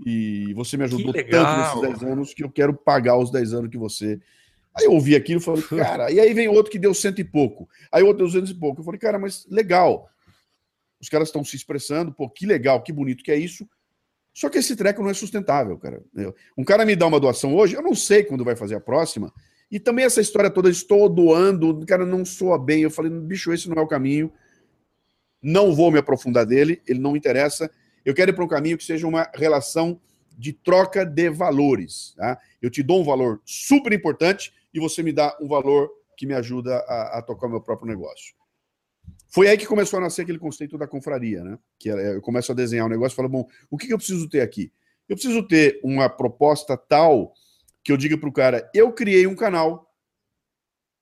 E você me ajudou tanto nesses 10 anos que eu quero pagar os 10 anos que você. Aí eu ouvi aquilo e falei, [LAUGHS] cara, e aí vem outro que deu cento e pouco. Aí outro deu duzentos e pouco. Eu falei, cara, mas legal. Os caras estão se expressando, pô, que legal, que bonito que é isso. Só que esse treco não é sustentável, cara. Um cara me dá uma doação hoje, eu não sei quando vai fazer a próxima. E também essa história toda, estou doando, o cara não soa bem. Eu falei, bicho, esse não é o caminho. Não vou me aprofundar dele, ele não me interessa. Eu quero ir para um caminho que seja uma relação de troca de valores. Tá? Eu te dou um valor super importante e você me dá um valor que me ajuda a, a tocar o meu próprio negócio. Foi aí que começou a nascer aquele conceito da confraria, né? Que é- eu começo a desenhar um negócio e falo, bom, o que eu preciso ter aqui? Eu preciso ter uma proposta tal que eu diga para o cara, eu criei um canal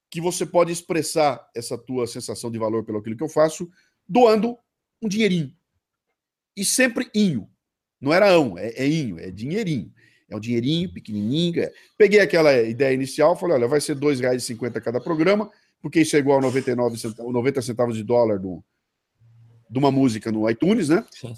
que você pode expressar essa tua sensação de valor pelo aquilo que eu faço, doando um dinheirinho. E sempre inho. Não era ão, é, é inho, é dinheirinho. É um dinheirinho pequenininho. é. Peguei aquela ideia inicial, falei, olha, vai ser R$ 2,50 cada programa, porque isso é igual a 99 centavos, 90 centavos de dólar do, de uma música no iTunes, né? Sim.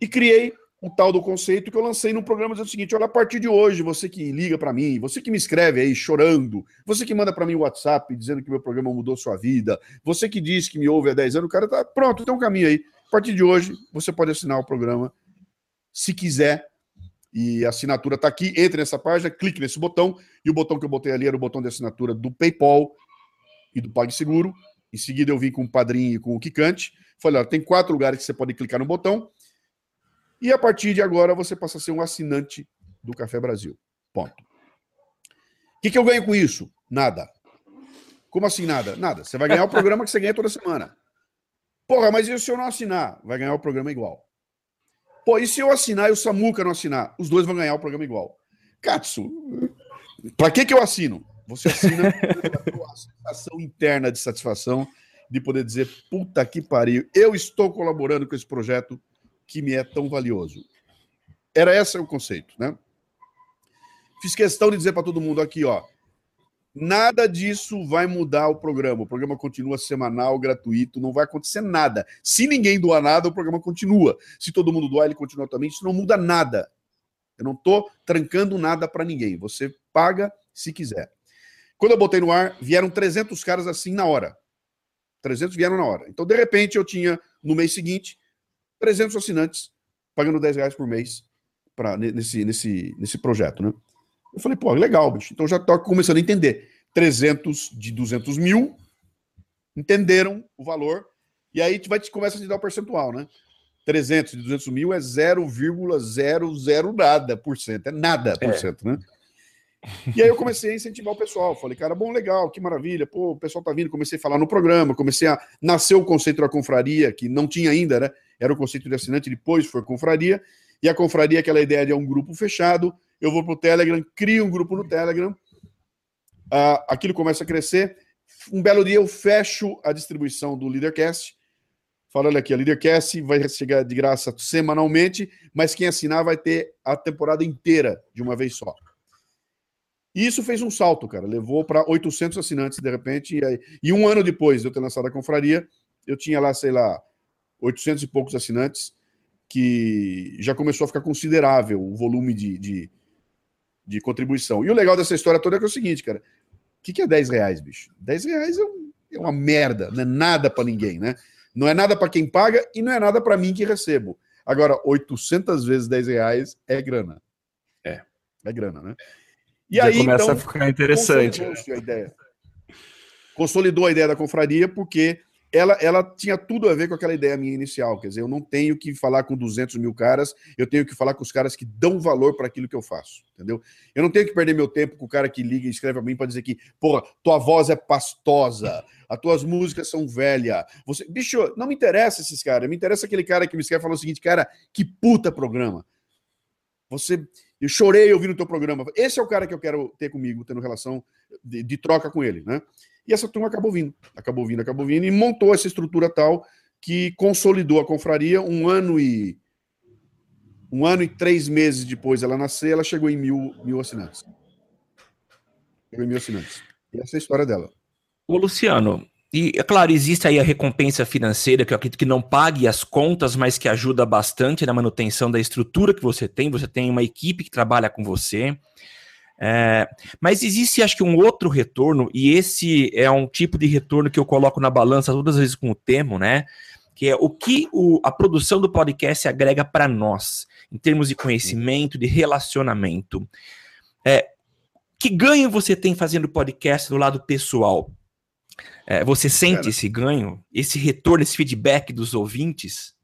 E criei o tal do conceito que eu lancei no programa dizendo o seguinte: olha, a partir de hoje, você que liga para mim, você que me escreve aí chorando, você que manda para mim o WhatsApp dizendo que meu programa mudou sua vida, você que diz que me ouve há 10 anos, o cara tá pronto, tem um caminho aí. A partir de hoje, você pode assinar o programa se quiser. E a assinatura está aqui, entre nessa página, clique nesse botão, e o botão que eu botei ali era o botão de assinatura do PayPal e do PagSeguro. Em seguida, eu vim com o Padrinho e com o Kikante. Falei, ó, tem quatro lugares que você pode clicar no botão. E a partir de agora, você passa a ser um assinante do Café Brasil. Ponto. O que, que eu ganho com isso? Nada. Como assim nada? Nada. Você vai ganhar o [LAUGHS] programa que você ganha toda semana. Porra, mas e se eu não assinar? Vai ganhar o programa igual. Pô, e se eu assinar e o Samuca não assinar? Os dois vão ganhar o programa igual. Katsu, pra que que eu assino? Você assina [LAUGHS] tua sensação interna de satisfação de poder dizer, puta que pariu, eu estou colaborando com esse projeto que me é tão valioso. Era esse o conceito, né? Fiz questão de dizer para todo mundo aqui, ó, nada disso vai mudar o programa. O programa continua semanal, gratuito, não vai acontecer nada. Se ninguém doar nada, o programa continua. Se todo mundo doar, ele continua também. Isso não muda nada. Eu não estou trancando nada para ninguém. Você paga se quiser. Quando eu botei no ar, vieram 300 caras assim na hora. 300 vieram na hora. Então, de repente, eu tinha, no mês seguinte, 300 assinantes pagando 10 reais por mês pra, nesse, nesse, nesse projeto, né? Eu falei, pô, legal, bicho. Então já estou começando a entender. 300 de 200 mil entenderam o valor e aí vai te começa a te dar o percentual, né? 300 de 200 mil é 0,00 nada por cento, é nada por cento, né? E aí eu comecei a incentivar o pessoal. Falei, cara, bom, legal, que maravilha. Pô, o pessoal tá vindo. Comecei a falar no programa, comecei a. Nasceu o conceito da confraria, que não tinha ainda, né? Era o conceito de assinante, depois foi confraria. E a confraria, é aquela ideia de é um grupo fechado. Eu vou pro Telegram, crio um grupo no Telegram. Uh, aquilo começa a crescer. Um belo dia eu fecho a distribuição do Leadercast. Falando aqui, a Leadercast vai chegar de graça semanalmente, mas quem assinar vai ter a temporada inteira de uma vez só. E isso fez um salto, cara. Levou para 800 assinantes de repente. E, aí, e, um ano depois de eu ter lançado a confraria, eu tinha lá, sei lá, 800 e poucos assinantes, que já começou a ficar considerável o volume de, de, de contribuição. E o legal dessa história toda é, que é o seguinte, cara. O que, que é 10 reais, bicho? 10 reais é, um, é uma merda, não é nada para ninguém, né? Não é nada para quem paga e não é nada para mim que recebo. Agora, 800 vezes 10 reais é grana. É. É grana, né? E Já aí começa então, a ficar interessante. Consolidou a ideia. Consolidou a ideia da confraria porque ela, ela tinha tudo a ver com aquela ideia minha inicial. Quer dizer, eu não tenho que falar com 200 mil caras, eu tenho que falar com os caras que dão valor para aquilo que eu faço, entendeu? Eu não tenho que perder meu tempo com o cara que liga e escreve a mim para dizer que, porra, tua voz é pastosa, as tuas músicas são velhas. Você... Bicho, não me interessa esses caras, me interessa aquele cara que me escreve e fala o seguinte, cara, que puta programa. Você eu chorei ouvindo o teu programa. Esse é o cara que eu quero ter comigo, tendo relação de, de, troca com ele, né? E essa turma acabou vindo, acabou vindo, acabou vindo e montou essa estrutura tal que consolidou a confraria um ano e um ano e três meses depois ela nascer, ela chegou em mil, mil assinantes. Chegou em mil assinantes. E essa é a história dela. Ô, Luciano, e, é claro, existe aí a recompensa financeira, que eu acredito que não pague as contas, mas que ajuda bastante na manutenção da estrutura que você tem. Você tem uma equipe que trabalha com você. É, mas existe, acho que, um outro retorno, e esse é um tipo de retorno que eu coloco na balança todas as vezes com o termo, né? Que é o que o, a produção do podcast agrega para nós, em termos de conhecimento, de relacionamento. É, que ganho você tem fazendo podcast do lado pessoal? É, você sente cara, esse ganho, esse retorno, esse feedback dos ouvintes?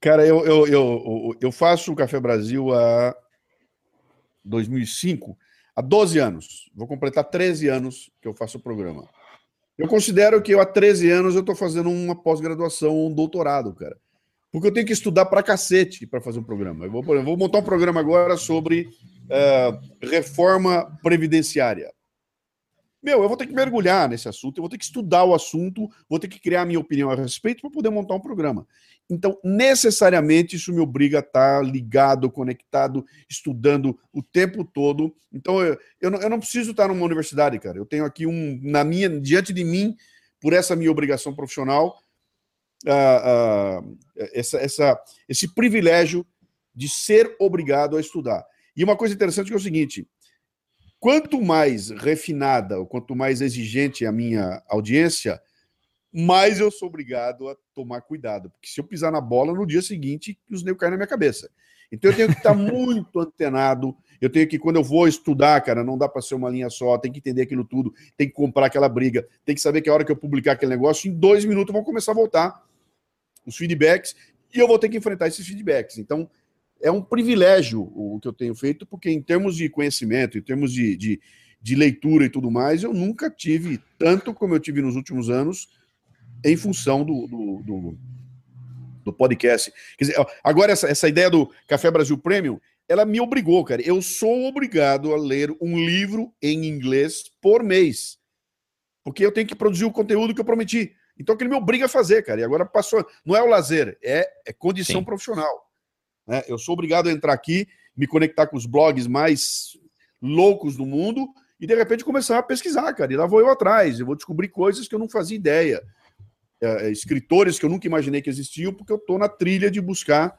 Cara, eu, eu, eu, eu faço o Café Brasil há 2005, há 12 anos. Vou completar 13 anos que eu faço o programa. Eu considero que eu, há 13 anos eu estou fazendo uma pós-graduação, um doutorado, cara. Porque eu tenho que estudar pra cacete para fazer um programa. Eu vou, eu vou montar um programa agora sobre uh, reforma previdenciária. Meu, eu vou ter que mergulhar nesse assunto, eu vou ter que estudar o assunto, vou ter que criar minha opinião a respeito para poder montar um programa. Então, necessariamente, isso me obriga a estar ligado, conectado, estudando o tempo todo. Então, eu, eu, não, eu não preciso estar numa universidade, cara. Eu tenho aqui um, na minha, diante de mim, por essa minha obrigação profissional, uh, uh, essa, essa, esse privilégio de ser obrigado a estudar. E uma coisa interessante é o seguinte: Quanto mais refinada, ou quanto mais exigente é a minha audiência, mais eu sou obrigado a tomar cuidado. Porque se eu pisar na bola, no dia seguinte, os negros caem na minha cabeça. Então eu tenho que estar [LAUGHS] muito antenado. Eu tenho que, quando eu vou estudar, cara, não dá para ser uma linha só, tem que entender aquilo tudo, tem que comprar aquela briga, tem que saber que a hora que eu publicar aquele negócio, em dois minutos vão começar a voltar os feedbacks e eu vou ter que enfrentar esses feedbacks. Então, é um privilégio o que eu tenho feito, porque em termos de conhecimento, em termos de, de, de, leitura e tudo mais, eu nunca tive tanto como eu tive nos últimos anos em função do, do, do, do podcast. Dizer, agora essa, essa ideia do Café Brasil Premium, ela me obrigou, cara. Eu sou obrigado a ler um livro em inglês por mês. Porque eu tenho que produzir o conteúdo que eu prometi. Então aquilo me obriga a fazer, cara. E agora passou. Não é o lazer, é, é condição Sim. profissional. né? Eu sou obrigado a entrar aqui, me conectar com os blogs mais loucos do mundo e de repente começar a pesquisar, cara. E lá vou eu atrás, eu vou descobrir coisas que eu não fazia ideia. É, é, escritores que eu nunca imaginei que existiam, porque eu estou na trilha de buscar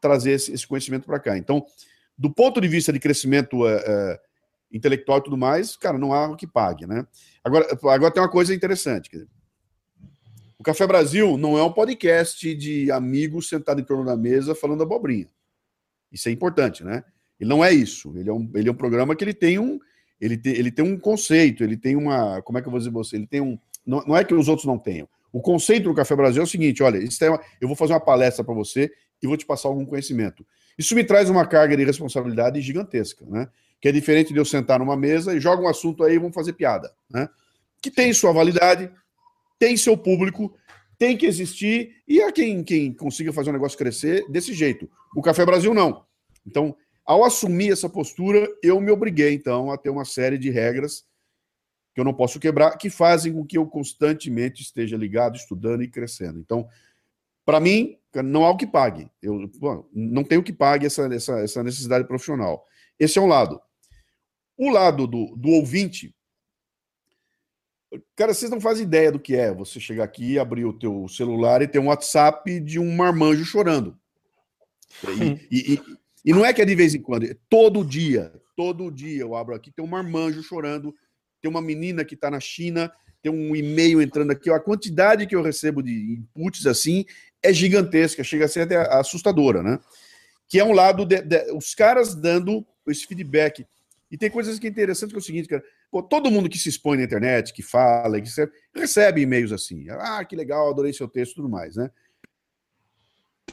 trazer esse, esse conhecimento para cá. Então, do ponto de vista de crescimento é, intelectual e tudo mais, cara, não há o que pague, né? Agora, agora tem uma coisa interessante. dizer, o Café Brasil não é um podcast de amigos sentados em torno da mesa falando abobrinha. Isso é importante, né? Ele não é isso. Ele é um, ele é um programa que ele tem um, ele tem, ele tem um conceito, ele tem uma, como é que eu vou dizer você? Ele tem um, não, não é que os outros não tenham. O conceito do Café Brasil é o seguinte: olha, isso é uma- eu vou fazer uma palestra para você e vou te passar algum conhecimento. Isso me traz uma carga de responsabilidade gigantesca, né? Que é diferente de eu sentar numa mesa e joga um assunto aí e vamos fazer piada, né? Que tem sua validade, tem seu público, tem que existir e há quem, quem consiga fazer o negócio crescer desse jeito. O Café Brasil não. Então, ao assumir essa postura, eu me obriguei, então, a ter uma série de regras que eu não posso quebrar, que fazem com que eu constantemente esteja ligado, estudando e crescendo. Então, para mim, não há o que pague. Eu bom, não tenho que pague essa, essa, essa necessidade profissional. Esse é um lado. O lado do, do ouvinte, cara, vocês não fazem ideia do que é você chegar aqui, abrir o teu celular e ter um WhatsApp de um marmanjo chorando. E, e- e- e não é que é de vez em quando, é todo dia. Todo dia eu abro aqui, tem um marmanjo chorando, tem uma menina que está na China, tem um e-mail entrando aqui. A quantidade que eu recebo de inputs assim é gigantesca, chega a ser até assustadora, né? Que é um lado, de, de- os caras dando esse feedback. E tem coisas que é interessante, que é o seguinte, cara. Pô, todo mundo que se expõe na internet, que fala, que recebe, recebe e-mails assim. Ah, que legal, adorei seu texto e tudo mais, né?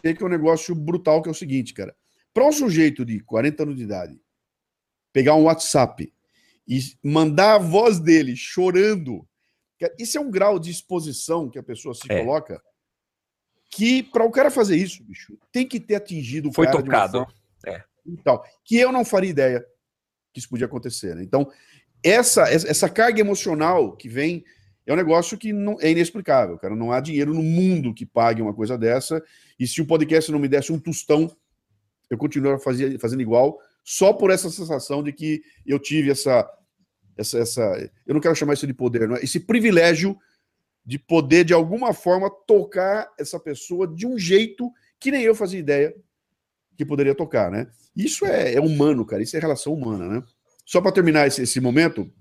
Tem que é um negócio brutal, que é o seguinte, cara. Para um sujeito de 40 anos de idade pegar um WhatsApp e mandar a voz dele chorando, cara, isso é um grau de exposição que a pessoa se É. coloca que para o cara fazer isso, bicho, tem que ter atingido o Foi cara tocado. forma e tal, que eu não faria ideia que isso podia acontecer. né? Então, essa, essa carga emocional que vem é um negócio que não, é inexplicável, cara. Não há dinheiro no mundo que pague uma coisa dessa. E se o podcast não me desse um tostão, eu continuaria fazendo igual, só por essa sensação de que eu tive essa, essa, essa. Eu não quero chamar isso de poder, não é? esse privilégio de poder, de alguma forma, tocar essa pessoa de um jeito que nem eu fazia ideia que poderia tocar, né? Isso é, é humano, cara. Isso é relação humana, né? Só para terminar esse, esse momento,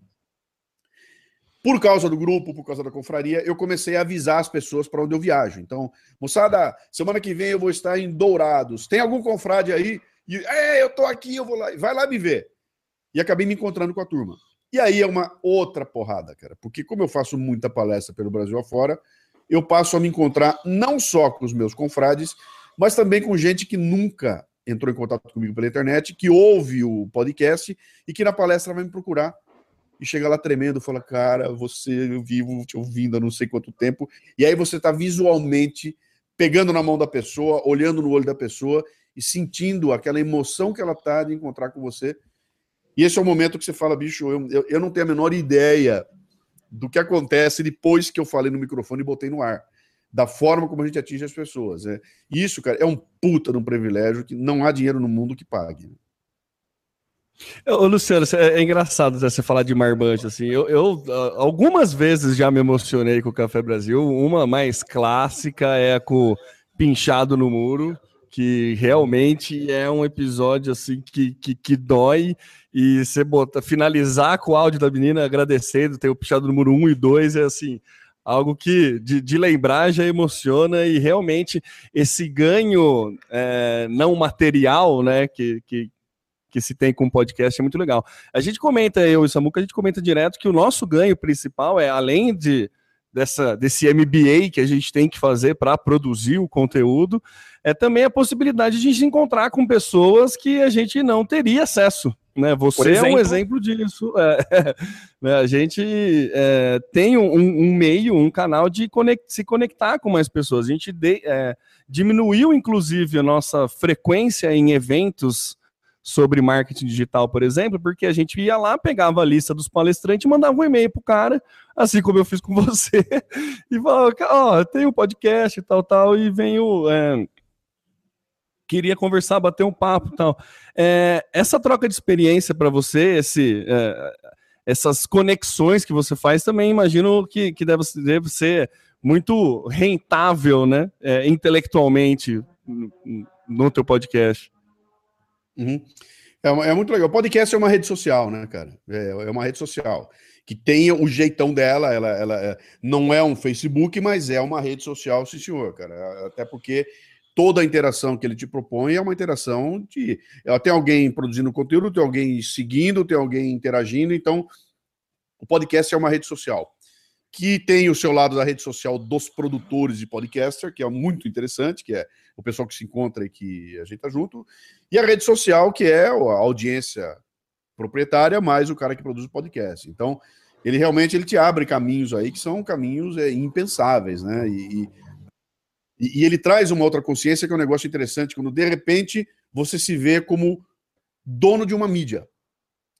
por causa do grupo, por causa da confraria, eu comecei a avisar as pessoas para onde eu viajo. Então, moçada, semana que vem eu vou estar em Dourados. Tem algum confrade aí? E, é, eu tô aqui, eu vou lá. Vai lá me ver. E acabei me encontrando com a turma. E aí é uma outra porrada, cara. Porque como eu faço muita palestra pelo Brasil afora, eu passo a me encontrar não só com os meus confrades, mas também com gente que nunca entrou em contato comigo pela internet, que ouve o podcast e que na palestra vai me procurar e chega lá tremendo, fala, cara, você eu vivo te ouvindo há não sei quanto tempo, e aí você está visualmente pegando na mão da pessoa, olhando no olho da pessoa e sentindo aquela emoção que ela tá de encontrar com você. E esse é o momento que você fala, bicho, eu, eu, eu não tenho a menor ideia do que acontece depois que eu falei no microfone e botei no ar. Da forma como a gente atinge as pessoas. Né? Isso, cara, é um puta de um privilégio que não há dinheiro no mundo que pague. né? Ô, Luciano, cê- é engraçado né, você falar de marmanjo, assim. Eu, eu, ah, algumas vezes já me emocionei com o Café Brasil. Uma mais clássica é com Pinchado no Muro, que realmente é um episódio assim que, que, que dói. E você bota, finalizar com o áudio da menina agradecendo, ter o Pinchado no Muro 1 e 2, é assim. Algo que de, de lembrar já emociona e realmente esse ganho é, não material, né, que, que, que se tem com o podcast é muito legal. A gente comenta, eu e o Samuca, a gente comenta direto que o nosso ganho principal é, além de dessa, desse MBA que a gente tem que fazer para produzir o conteúdo, é também a possibilidade de a gente encontrar com pessoas que a gente não teria acesso. Né? Você é um exemplo disso. É, [LAUGHS] né? A gente é, tem um, um, meio, um canal de conect, se conectar com mais pessoas. A gente de, é, diminuiu, inclusive, a nossa frequência em eventos sobre marketing digital, por exemplo, porque a gente ia lá, pegava a lista dos palestrantes, mandava um e-mail pro cara, assim como eu fiz com [LAUGHS] você, e falava, ó, oh, tem um podcast e tal, tal, e venho. É, queria conversar, bater um papo e tal. É, essa troca de experiência para você, esse, é, essas conexões que você faz, também imagino que, que deve, deve ser muito rentável, né, é, intelectualmente no, no teu podcast. Uhum. É, é, muito legal. Podcast é uma rede social, né, cara? É, é uma rede social que tem o jeitão dela. Ela, ela é, não é um Facebook, mas é uma rede social, sim, senhor, cara. Até porque toda a interação que ele te propõe é uma interação de. Tem alguém produzindo conteúdo, tem alguém seguindo, tem alguém interagindo. Então, o podcast é uma rede social que tem o seu lado da rede social dos produtores de podcaster, que é muito interessante, que é o pessoal que se encontra e que a gente tá junto, e a rede social, que é a audiência proprietária, mais o cara que produz o podcast. Então, ele realmente ele te abre caminhos aí que são caminhos é, impensáveis, né? E, e, e ele traz uma outra consciência que é um negócio interessante, quando de repente você se vê como dono de uma mídia,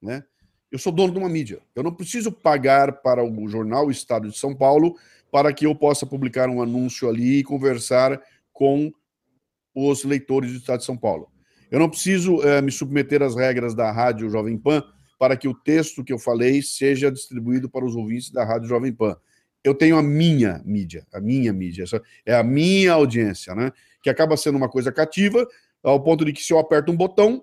né? Eu sou dono de uma mídia. Eu não preciso pagar para o jornal o Estado de São Paulo para que eu possa publicar um anúncio ali e conversar com os leitores do Estado de São Paulo. Eu não preciso é, me submeter às regras da Rádio Jovem Pan para que o texto que eu falei seja distribuído para os ouvintes da Rádio Jovem Pan. Eu tenho a minha mídia, a minha mídia, é a minha audiência, né? Que acaba sendo uma coisa cativa, ao ponto de que se eu aperto um botão,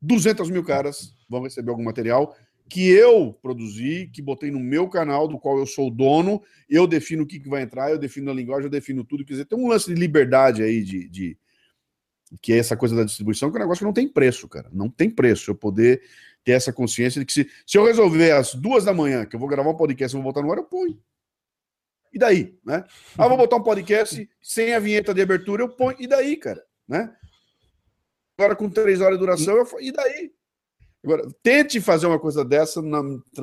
200 mil caras vão receber algum material que eu produzi, que botei no meu canal, do qual eu sou dono, eu defino o que, que vai entrar, eu defino a linguagem, eu defino tudo. Quer dizer, tem um lance de liberdade aí, de, de que é essa coisa da distribuição, que é um negócio que não tem preço, cara. Não tem preço eu poder ter essa consciência de que se, se eu resolver às duas da manhã, que eu vou gravar um podcast e vou botar no ar, eu ponho. E daí, né? Ah, vou botar um podcast sem a vinheta de abertura, eu ponho. E daí, cara, né? Agora com três horas de duração, eu... e daí? Agora, tente fazer uma coisa dessa na,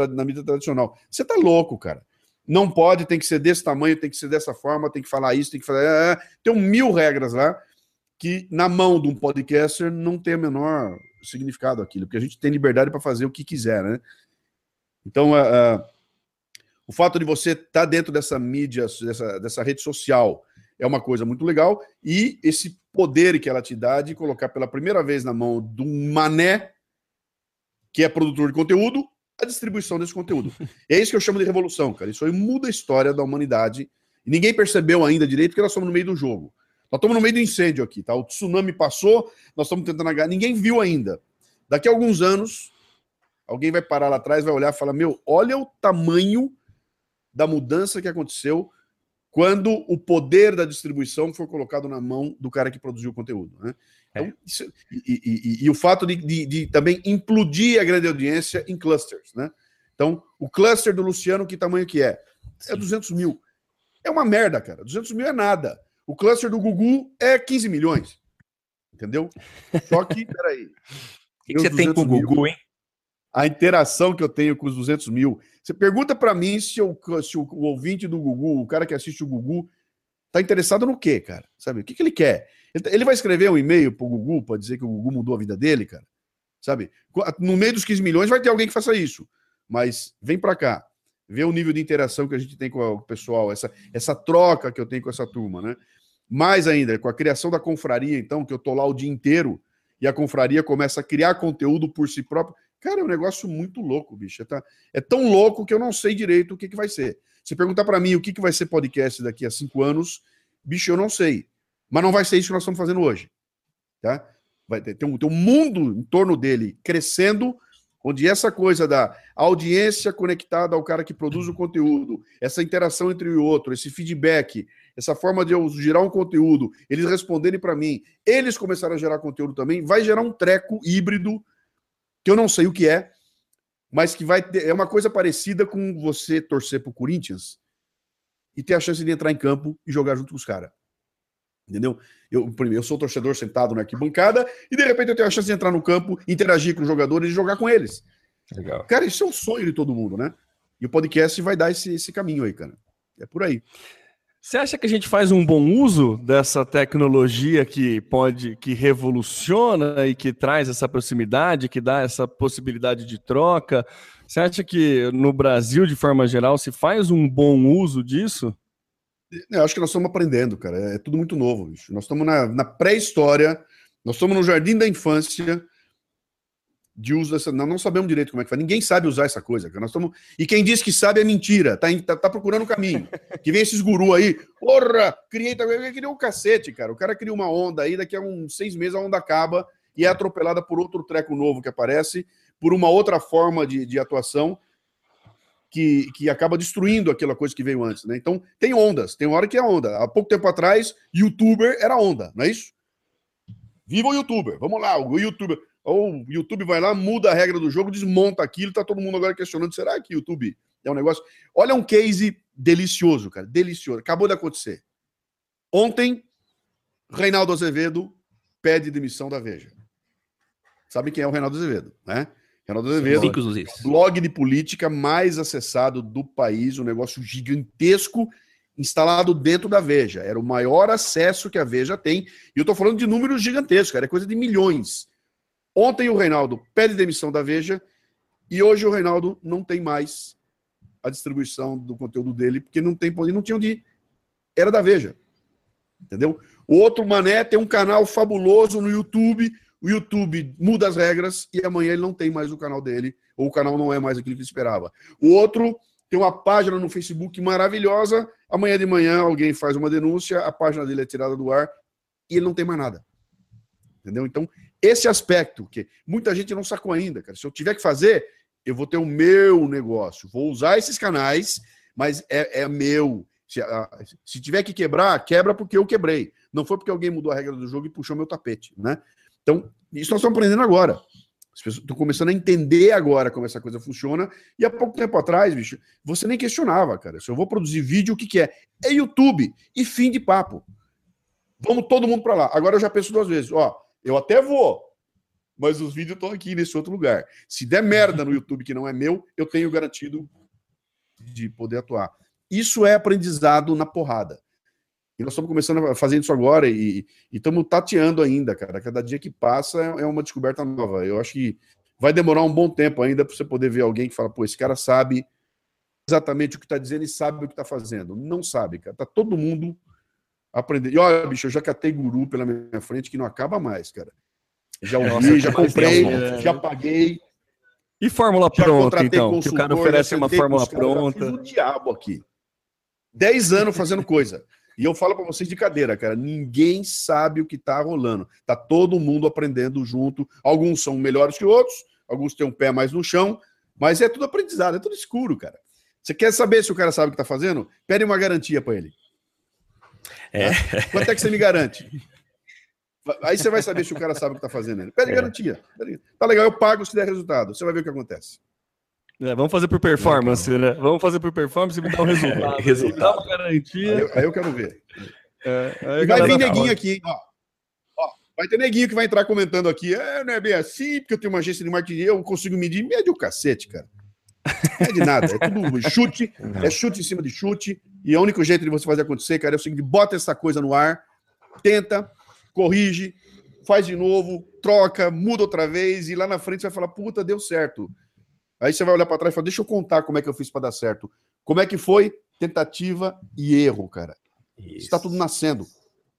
na mídia tradicional. Você tá louco, cara. Não pode, tem que ser desse tamanho, tem que ser dessa forma, tem que falar isso, tem que falar. É, é. tem um mil regras lá que, na mão de um podcaster, não tem o menor significado aquilo, porque a gente tem liberdade para fazer o que quiser, né? Então, uh, uh, o fato de você estar tá dentro dessa mídia, dessa, dessa rede social, é uma coisa muito legal, e esse poder que ela te dá de colocar pela primeira vez na mão de um mané que é produtor de conteúdo, a distribuição desse conteúdo. é isso que eu chamo de revolução, cara. Isso aí muda a história da humanidade. E ninguém percebeu ainda direito que nós estamos no meio do jogo. Nós estamos no meio do incêndio aqui, tá? O tsunami passou, nós estamos tentando agarrar. Ninguém viu ainda. Daqui a alguns anos, alguém vai parar lá atrás, vai olhar e falar: Meu, olha o tamanho da mudança que aconteceu quando o poder da distribuição foi colocado na mão do cara que produziu o conteúdo. Né? Então, é. isso, e, e, e, e, o fato de, de, de, também implodir a grande audiência em clusters. Né? Então, o cluster do Luciano, que tamanho que é? É 200 mil. É uma merda, cara. 200 mil é nada. O cluster do Gugu é 15 milhões. Entendeu? Só que, [LAUGHS] peraí. O que, que você tem com o Gugu, mil, hein? A interação que eu tenho com os 200 mil. Você pergunta para mim se, eu, se o, o, ouvinte do Gugu, o cara que assiste o Gugu, tá interessado no quê, cara? Sabe? O que, que ele quer? Ele vai escrever um e-mail pro Gugu para dizer que o Gugu mudou a vida dele, cara? Sabe? No meio dos 15 milhões vai ter alguém que faça isso. Mas vem para cá. Vê o nível de interação que a gente tem com o pessoal, essa, essa troca que eu tenho com essa turma, né? Mais ainda, com a criação da confraria, então, que eu tô lá o dia inteiro e a confraria começa a criar conteúdo por si próprio. Cara, é um negócio muito louco, bicho. É, tá, é tão louco que eu não sei direito o que, que vai ser. Se perguntar para mim o que, que vai ser podcast daqui a cinco anos, bicho, eu não sei. Mas não vai ser isso que nós estamos fazendo hoje. Tá? Vai ter, ter, um, ter um mundo em torno dele crescendo, onde essa coisa da audiência conectada ao cara que produz o conteúdo, essa interação entre o outro, esse feedback, essa forma de eu gerar um conteúdo, eles responderem para mim, eles começaram a gerar conteúdo também, vai gerar um treco híbrido, que eu não sei o que é, mas que vai ter, é uma coisa parecida com você torcer pro Corinthians e ter a chance de entrar em campo e jogar junto com os caras. Entendeu? Eu, eu sou torcedor sentado na arquibancada e de repente eu tenho a chance de entrar no campo, interagir com os jogadores e jogar com eles. Legal. Cara, isso é um sonho de todo mundo, né? E o podcast vai dar esse, esse caminho aí, cara. É por aí. Você acha que a gente faz um bom uso dessa tecnologia que pode, que revoluciona e que traz essa proximidade, que dá essa possibilidade de troca? Você acha que no Brasil, de forma geral, se faz um bom uso disso? Eu acho que nós estamos aprendendo, cara. É tudo muito novo, bicho. Nós estamos na, na pré-história, nós estamos no jardim da infância de uso dessa. Nós não sabemos direito como é que faz. Ninguém sabe usar essa coisa, cara. Nós estamos. E quem diz que sabe é mentira. Tá, tá, tá procurando o caminho. [LAUGHS] Que vem esses guru aí. Porra! Criei. Criou um cacete, cara. O cara cria uma onda aí, daqui a uns seis meses a onda acaba e é atropelada por outro treco novo que aparece, por uma outra forma de, de atuação que, que acaba destruindo aquela coisa que veio antes, né? Então, tem ondas, tem hora que é onda. Há pouco tempo atrás, youtuber era onda, não é isso? Viva o youtuber, vamos lá, o youtuber. Ou o YouTube vai lá, muda a regra do jogo, desmonta aquilo, tá todo mundo agora questionando: será que o YouTube é um negócio? Olha um case delicioso, cara, delicioso. Acabou de acontecer. Ontem, Reinaldo Azevedo pede demissão da Veja. Sabe quem é o Reinaldo Azevedo, né? Reinaldo Azevedo, blog de política mais acessado do país, um negócio gigantesco instalado dentro da Veja. Era o maior acesso que a Veja tem. E eu estou falando de números gigantescos, cara, é coisa de milhões. Ontem o Reinaldo pede demissão da Veja e hoje o Reinaldo não tem mais a distribuição do conteúdo dele, porque não tem não tinha onde ir. Era da Veja. Entendeu? O outro mané tem um canal fabuloso no YouTube o YouTube muda as regras e amanhã ele não tem mais o canal dele, ou o canal não é mais aquilo que ele esperava. O outro tem uma página no Facebook maravilhosa, amanhã de manhã alguém faz uma denúncia, a página dele é tirada do ar e ele não tem mais nada. Entendeu? Então, esse aspecto, que muita gente não sacou ainda, cara. Se eu tiver que fazer, eu vou ter o meu negócio. Vou usar esses canais, mas é, é meu. Se, a, se tiver que quebrar, quebra porque eu quebrei. Não foi porque alguém mudou a regra do jogo e puxou meu tapete, né? Então, isso nós estamos aprendendo agora. As pessoas estão começando a entender agora como essa coisa funciona. E há pouco tempo atrás, bicho, você nem questionava, cara. Se eu vou produzir vídeo, o que, que é? É YouTube e fim de papo. Vamos todo mundo para lá. Agora eu já penso duas vezes. Ó, eu até vou, mas os vídeos estão aqui nesse outro lugar. Se der merda no YouTube que não é meu, eu tenho garantido de poder atuar. Isso é aprendizado na porrada. E nós estamos começando a fazer isso agora e estamos tateando ainda, cara. Cada dia que passa é, é uma descoberta nova. Eu acho que vai demorar um bom tempo ainda para você poder ver alguém que fala, pô, esse cara sabe exatamente o que está dizendo e sabe o que está fazendo. Não sabe, cara. Tá todo mundo aprendendo. E olha, bicho, eu já catei guru pela minha frente que não acaba mais, cara. Já ouvi, já comprei, já paguei. E fórmula pronta, então? Que o cara oferece uma fórmula pronta. Eu fiz o diabo aqui. Dez anos fazendo coisa. E eu falo para vocês de cadeira, cara, ninguém sabe o que está rolando. Tá todo mundo aprendendo junto. Alguns são melhores que outros, alguns têm um pé mais no chão, mas é tudo aprendizado, é tudo escuro, cara. Você quer saber se o cara sabe o que está fazendo? Pede uma garantia para ele. É. Quanto é que você me garante? Aí você vai saber se o cara sabe o que está fazendo. Ele. Pede é. garantia. Tá legal, eu pago se der resultado. Você vai ver o que acontece. É, vamos fazer por performance, né? Vamos fazer por performance e me dar um [LAUGHS] resultado. resultado. Dá uma garantia. Aí eu, aí eu quero ver. É, vai vir neguinho aqui, ó. ó. Vai ter neguinho que vai entrar comentando aqui. É, não é bem assim, porque eu tenho uma agência de marketing, eu consigo medir. Mede o cacete, cara. Não é de nada. É tudo chute, é chute em cima de chute. E o único jeito de você fazer acontecer, cara, é o seguinte: bota essa coisa no ar, tenta, corrige, faz de novo, troca, muda outra vez, e lá na frente você vai falar, puta, deu certo. Aí você vai olhar para trás e falar, deixa eu contar como é que eu fiz para dar certo. Como é que foi? Tentativa e erro, cara. Está tudo nascendo.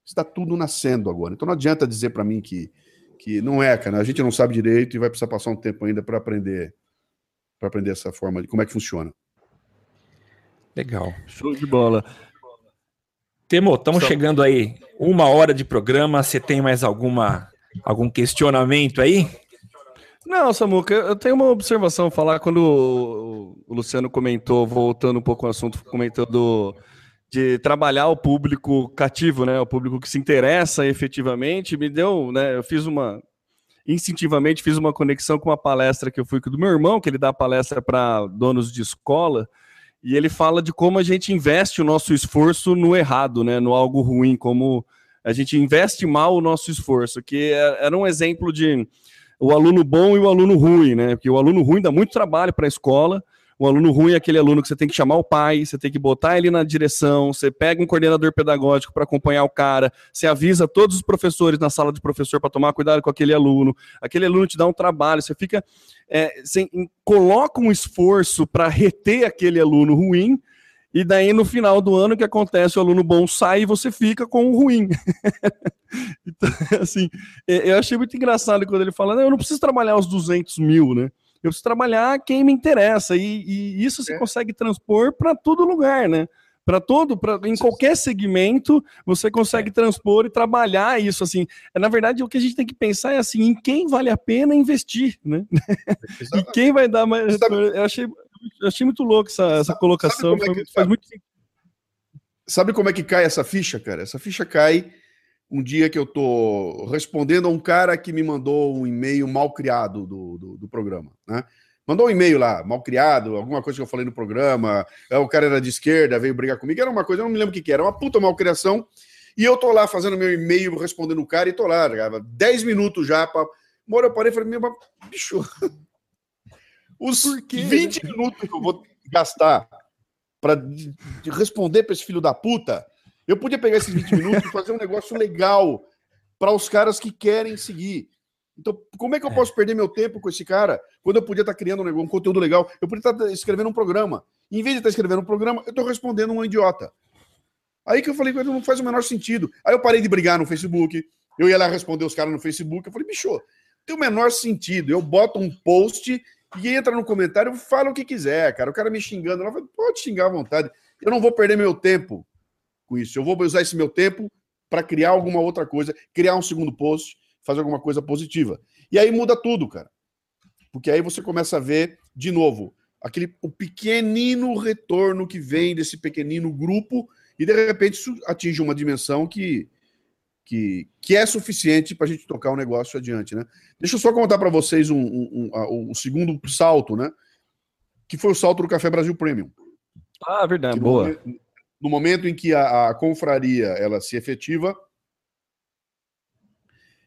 Está tudo nascendo agora. Então não adianta dizer para mim que, que não é, cara. A gente não sabe direito e vai precisar passar um tempo ainda para aprender para aprender essa forma de como é que funciona. Legal. Show de bola. Temo, estamos chegando aí uma hora de programa. Você tem mais alguma algum questionamento aí? Não, Samuca, eu tenho uma observação a falar quando o Luciano comentou, voltando um pouco ao assunto, comentando de trabalhar o público cativo, né? O público que se interessa efetivamente, me deu, né? Eu fiz uma instintivamente fiz uma conexão com uma palestra que eu fui com do meu irmão, que ele dá palestra para donos de escola, e ele fala de como a gente investe o nosso esforço no errado, né? No algo ruim, como a gente investe mal o nosso esforço, que é, era um exemplo de o aluno bom e o aluno ruim, né? Porque o aluno ruim dá muito trabalho para a escola, Um aluno ruim é aquele aluno que você tem que chamar o pai, você tem que botar ele na direção, você pega um coordenador pedagógico para acompanhar o cara, você avisa todos os professores na sala de professor para tomar cuidado com aquele aluno, aquele aluno te dá um trabalho, você fica. É, você coloca um esforço para reter aquele aluno ruim, e daí, no final do ano, o que acontece? O aluno bom sai e você fica com o ruim. [LAUGHS] então, assim, eu achei muito engraçado quando ele fala: eu não preciso trabalhar os 200 mil, né? Eu preciso trabalhar quem me interessa. E, e isso você é. consegue transpor para todo lugar, né? Para todo, pra, em qualquer segmento, você consegue é. transpor e trabalhar isso. Assim, é, na verdade, o que a gente tem que pensar é assim: em quem vale a pena investir, né? [LAUGHS] e quem vai dar mais. Eu achei, achei muito louco essa, essa colocação. É que, faz muito Sabe como é que cai essa ficha, cara? Essa ficha cai um dia que eu tô respondendo a um cara que me mandou um e-mail mal criado do, do, do programa, né? Mandou um e-mail lá, mal criado, alguma coisa que eu falei no programa. É, o cara era de esquerda, veio brigar comigo. Era uma coisa, eu não me lembro o que, que era, uma puta malcriação. E eu tô lá fazendo meu e-mail, respondendo o cara, e tô lá, 10 minutos já. Pra... Uma hora eu parei e falei, meu, bicho, [LAUGHS] os quê, 20 né? minutos que eu vou gastar para responder para esse filho da puta, eu podia pegar esses 20 minutos e fazer um negócio legal para os caras que querem seguir. Então, como é que eu posso perder meu tempo com esse cara quando eu podia estar criando um, negócio, um conteúdo legal? Eu podia estar escrevendo um programa. em vez de estar escrevendo um programa, eu estou respondendo um idiota. Aí que eu falei, não faz o menor sentido. Aí eu parei de brigar no Facebook, eu ia lá responder os caras no Facebook, eu falei, bicho, tem o menor sentido. Eu boto um post e entra no comentário, fala o que quiser, cara. O cara me xingando lá, pode xingar à vontade. Eu não vou perder meu tempo com isso. Eu vou usar esse meu tempo para criar alguma outra coisa, criar um segundo post, fazer alguma coisa positiva. E aí muda tudo, cara. Porque aí você começa a ver, de novo, aquele o pequenino retorno que vem desse pequenino grupo e de repente isso atinge uma dimensão que que, que é suficiente para a gente tocar o negócio adiante, né? Deixa eu só contar para vocês um, um, um, um, segundo salto, né? Que foi o salto do Café Brasil Premium. Ah, verdade, no boa. Momento, no momento em que a, a, confraria ela se efetiva,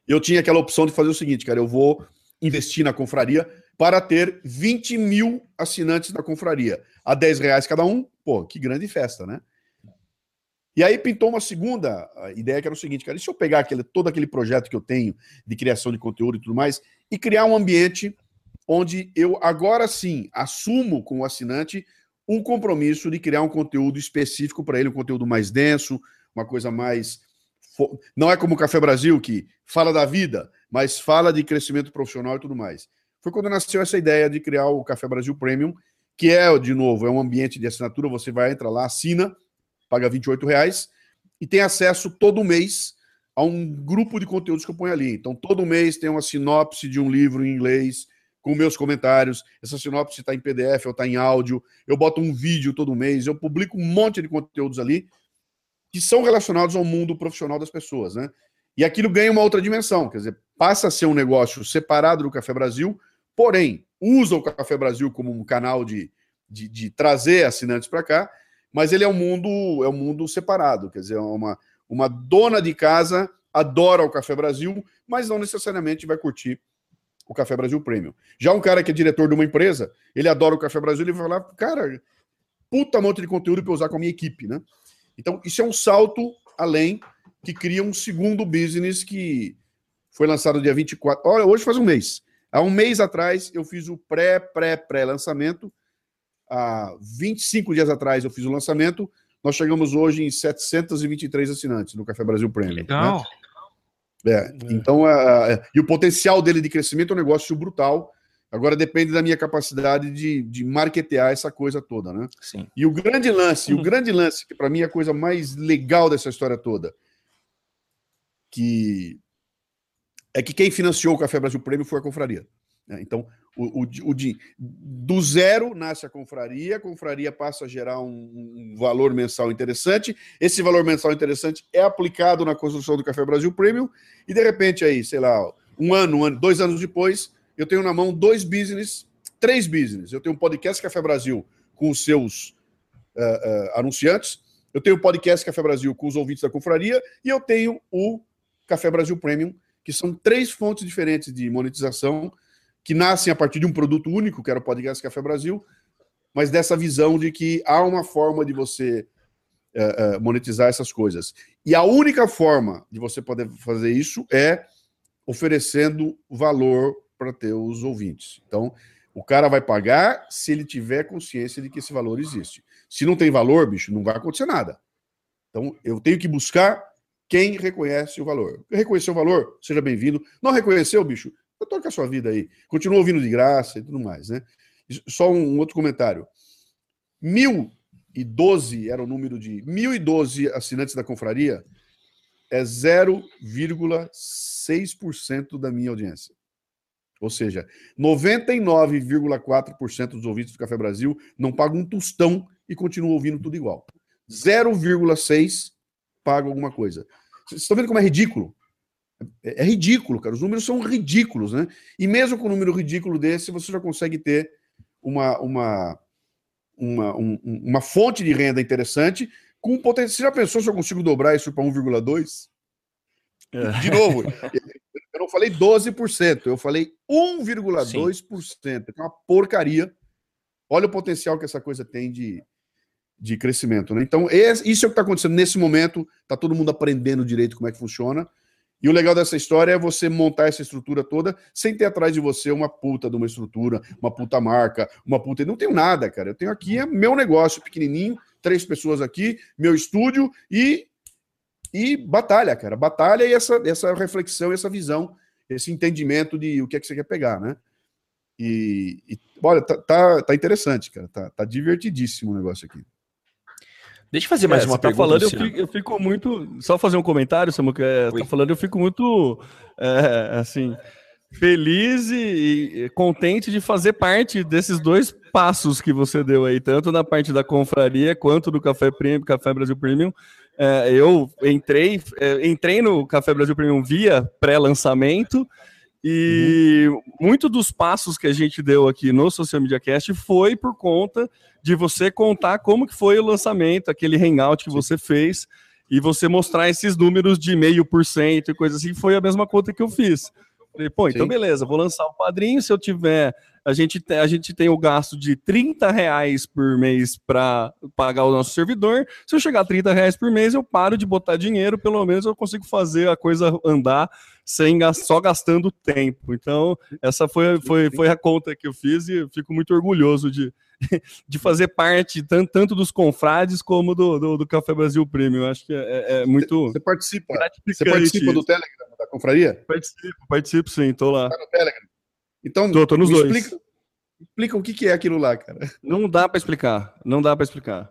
eu tinha aquela opção de fazer o seguinte, cara, eu vou investir na confraria para ter 20 mil assinantes da confraria. A 10 reais cada um, pô, que grande festa, né? E aí pintou uma segunda ideia que era o seguinte, cara, e se eu pegar aquele, todo aquele projeto que eu tenho de criação de conteúdo e tudo mais e criar um ambiente onde eu agora sim assumo com o assinante um compromisso de criar um conteúdo específico para ele, um conteúdo mais denso, uma coisa mais não é como o Café Brasil que fala da vida, mas fala de crescimento profissional e tudo mais. Foi quando nasceu essa ideia de criar o Café Brasil Premium, que é, de novo, é um ambiente de assinatura, você vai entrar lá, assina, paga 28 reais e tem acesso todo mês a um grupo de conteúdos que eu ponho ali. Então, todo mês tem uma sinopse de um livro em inglês com meus comentários. Essa sinopse está em PDF ou está em áudio. Eu boto um vídeo todo mês. Eu publico um monte de conteúdos ali que são relacionados ao mundo profissional das pessoas, né? E aquilo ganha uma outra dimensão, quer dizer, passa a ser um negócio separado do Café Brasil, porém, usa o Café Brasil como um canal de, de, de trazer assinantes para cá, mas ele é um mundo é um mundo separado, quer dizer, é uma, uma dona de casa adora o Café Brasil, mas não necessariamente vai curtir o Café Brasil Premium. Já um cara que é diretor de uma empresa, ele adora o Café Brasil, ele vai falar, cara, puta monte de conteúdo para usar com a minha equipe, né? Então, isso é um salto além que cria um segundo business que foi lançado dia 24. Olha, hoje faz um mês. Há um mês atrás eu fiz o pré, pré, pré-lançamento há 25 dias atrás eu fiz o lançamento, nós chegamos hoje em 723 assinantes no Café Brasil Premium. Né? Legal. Né? É, então, é, é, e o potencial dele de crescimento é um negócio brutal. Agora depende da minha capacidade de, de marketear essa coisa toda, né? Sim. E o grande lance, o grande lance, que para mim é a coisa mais legal dessa história toda, que é que quem financiou o Café Brasil Prêmio foi a confraria. Né? Então, o, o, o de, do zero nasce a confraria, a confraria passa a gerar um, um, valor mensal interessante, esse valor mensal interessante é aplicado na construção do Café Brasil Premium, e de repente aí, sei lá, um ano, um ano, dois anos depois, eu tenho na mão dois business, três business. Eu tenho um podcast Café Brasil com os seus uh, uh, anunciantes, eu tenho o podcast Café Brasil com os ouvintes da confraria, e eu tenho o Café Brasil Premium, que são três fontes diferentes de monetização que nascem a partir de um produto único, que era o Podcast Café Brasil, mas dessa visão de que há uma forma de você é, é, monetizar essas coisas. E a única forma de você poder fazer isso é oferecendo valor para teus ouvintes. Então, o cara vai pagar se ele tiver consciência de que esse valor existe. Se não tem valor, bicho, não vai acontecer nada. Então, eu tenho que buscar quem reconhece o valor. Reconheceu o valor? Seja bem-vindo. Não reconheceu, bicho? Toca a sua vida aí. Continua ouvindo de graça e tudo mais, né? Só um outro comentário. 1012 era o número de 1012 assinantes da confraria, é 0,6% da minha audiência. Ou seja, 99,4% dos ouvintes do Café Brasil não pagam um tostão e continuam ouvindo tudo igual. 0,6 paga alguma coisa. Vocês estão vendo como é ridículo? É, é, ridículo, cara. Os números são ridículos, né? E mesmo com um número ridículo desse, você já consegue ter uma, uma, uma, um, uma fonte de renda interessante com um potencial. Você já pensou se eu consigo dobrar isso para 1,2? É. De novo, [LAUGHS] eu não falei 12%, eu falei 1,2%. É uma porcaria. Olha o potencial que essa coisa tem de, de crescimento. Né? Então, esse, isso é o que está acontecendo nesse momento. Está todo mundo aprendendo direito como é que funciona. E o legal dessa história é você montar essa estrutura toda sem ter atrás de você uma puta de uma estrutura, uma puta marca, uma puta. Não tenho nada, cara. Eu tenho aqui é meu negócio pequenininho, três pessoas aqui, meu estúdio e e batalha, cara. Batalha e essa, essa reflexão, essa visão, esse entendimento de o que é que você quer pegar, né? E, e olha, tá, tá, tá interessante, cara. Tá, tá divertidíssimo o negócio aqui. Deixa eu fazer mais é, uma tá pergunta. Falando, eu fico, eu, fico, muito. Só fazer um comentário, Samuca. É, tá falando, eu fico muito. É, assim. Feliz e, e, contente de fazer parte desses dois passos que você deu aí, tanto na parte da confraria quanto do Café Premium, Café Brasil Premium. É, eu entrei, é, entrei no Café Brasil Premium via pré-lançamento e uhum. muito dos passos que a gente deu aqui no Social Media Cast foi por conta de você contar como que foi o lançamento, aquele hangout que Sim. você fez, e você mostrar esses números de meio por cento e coisa assim, foi a mesma conta que eu fiz. Falei, pô, então Sim. beleza, vou lançar o padrinho, se eu tiver a gente, a gente tem o gasto de 30 reais por mês para pagar o nosso servidor. Se eu chegar a 30 reais por mês, eu paro de botar dinheiro, pelo menos eu consigo fazer a coisa andar sem só gastando tempo. Então, essa foi, foi, foi a conta que eu fiz e fico muito orgulhoso de, [LAUGHS] de fazer parte tanto, tanto dos confrades como do, do, do Café Brasil Premium. Eu acho que é, é muito. Você participa? Você participa do Telegram, da confraria? Participo, participo sim, estou lá. Tá no Telegram. Então, tô, tô nos dois. Explica, explica, o que, que é aquilo lá, cara. Não dá para explicar. Não dá para explicar.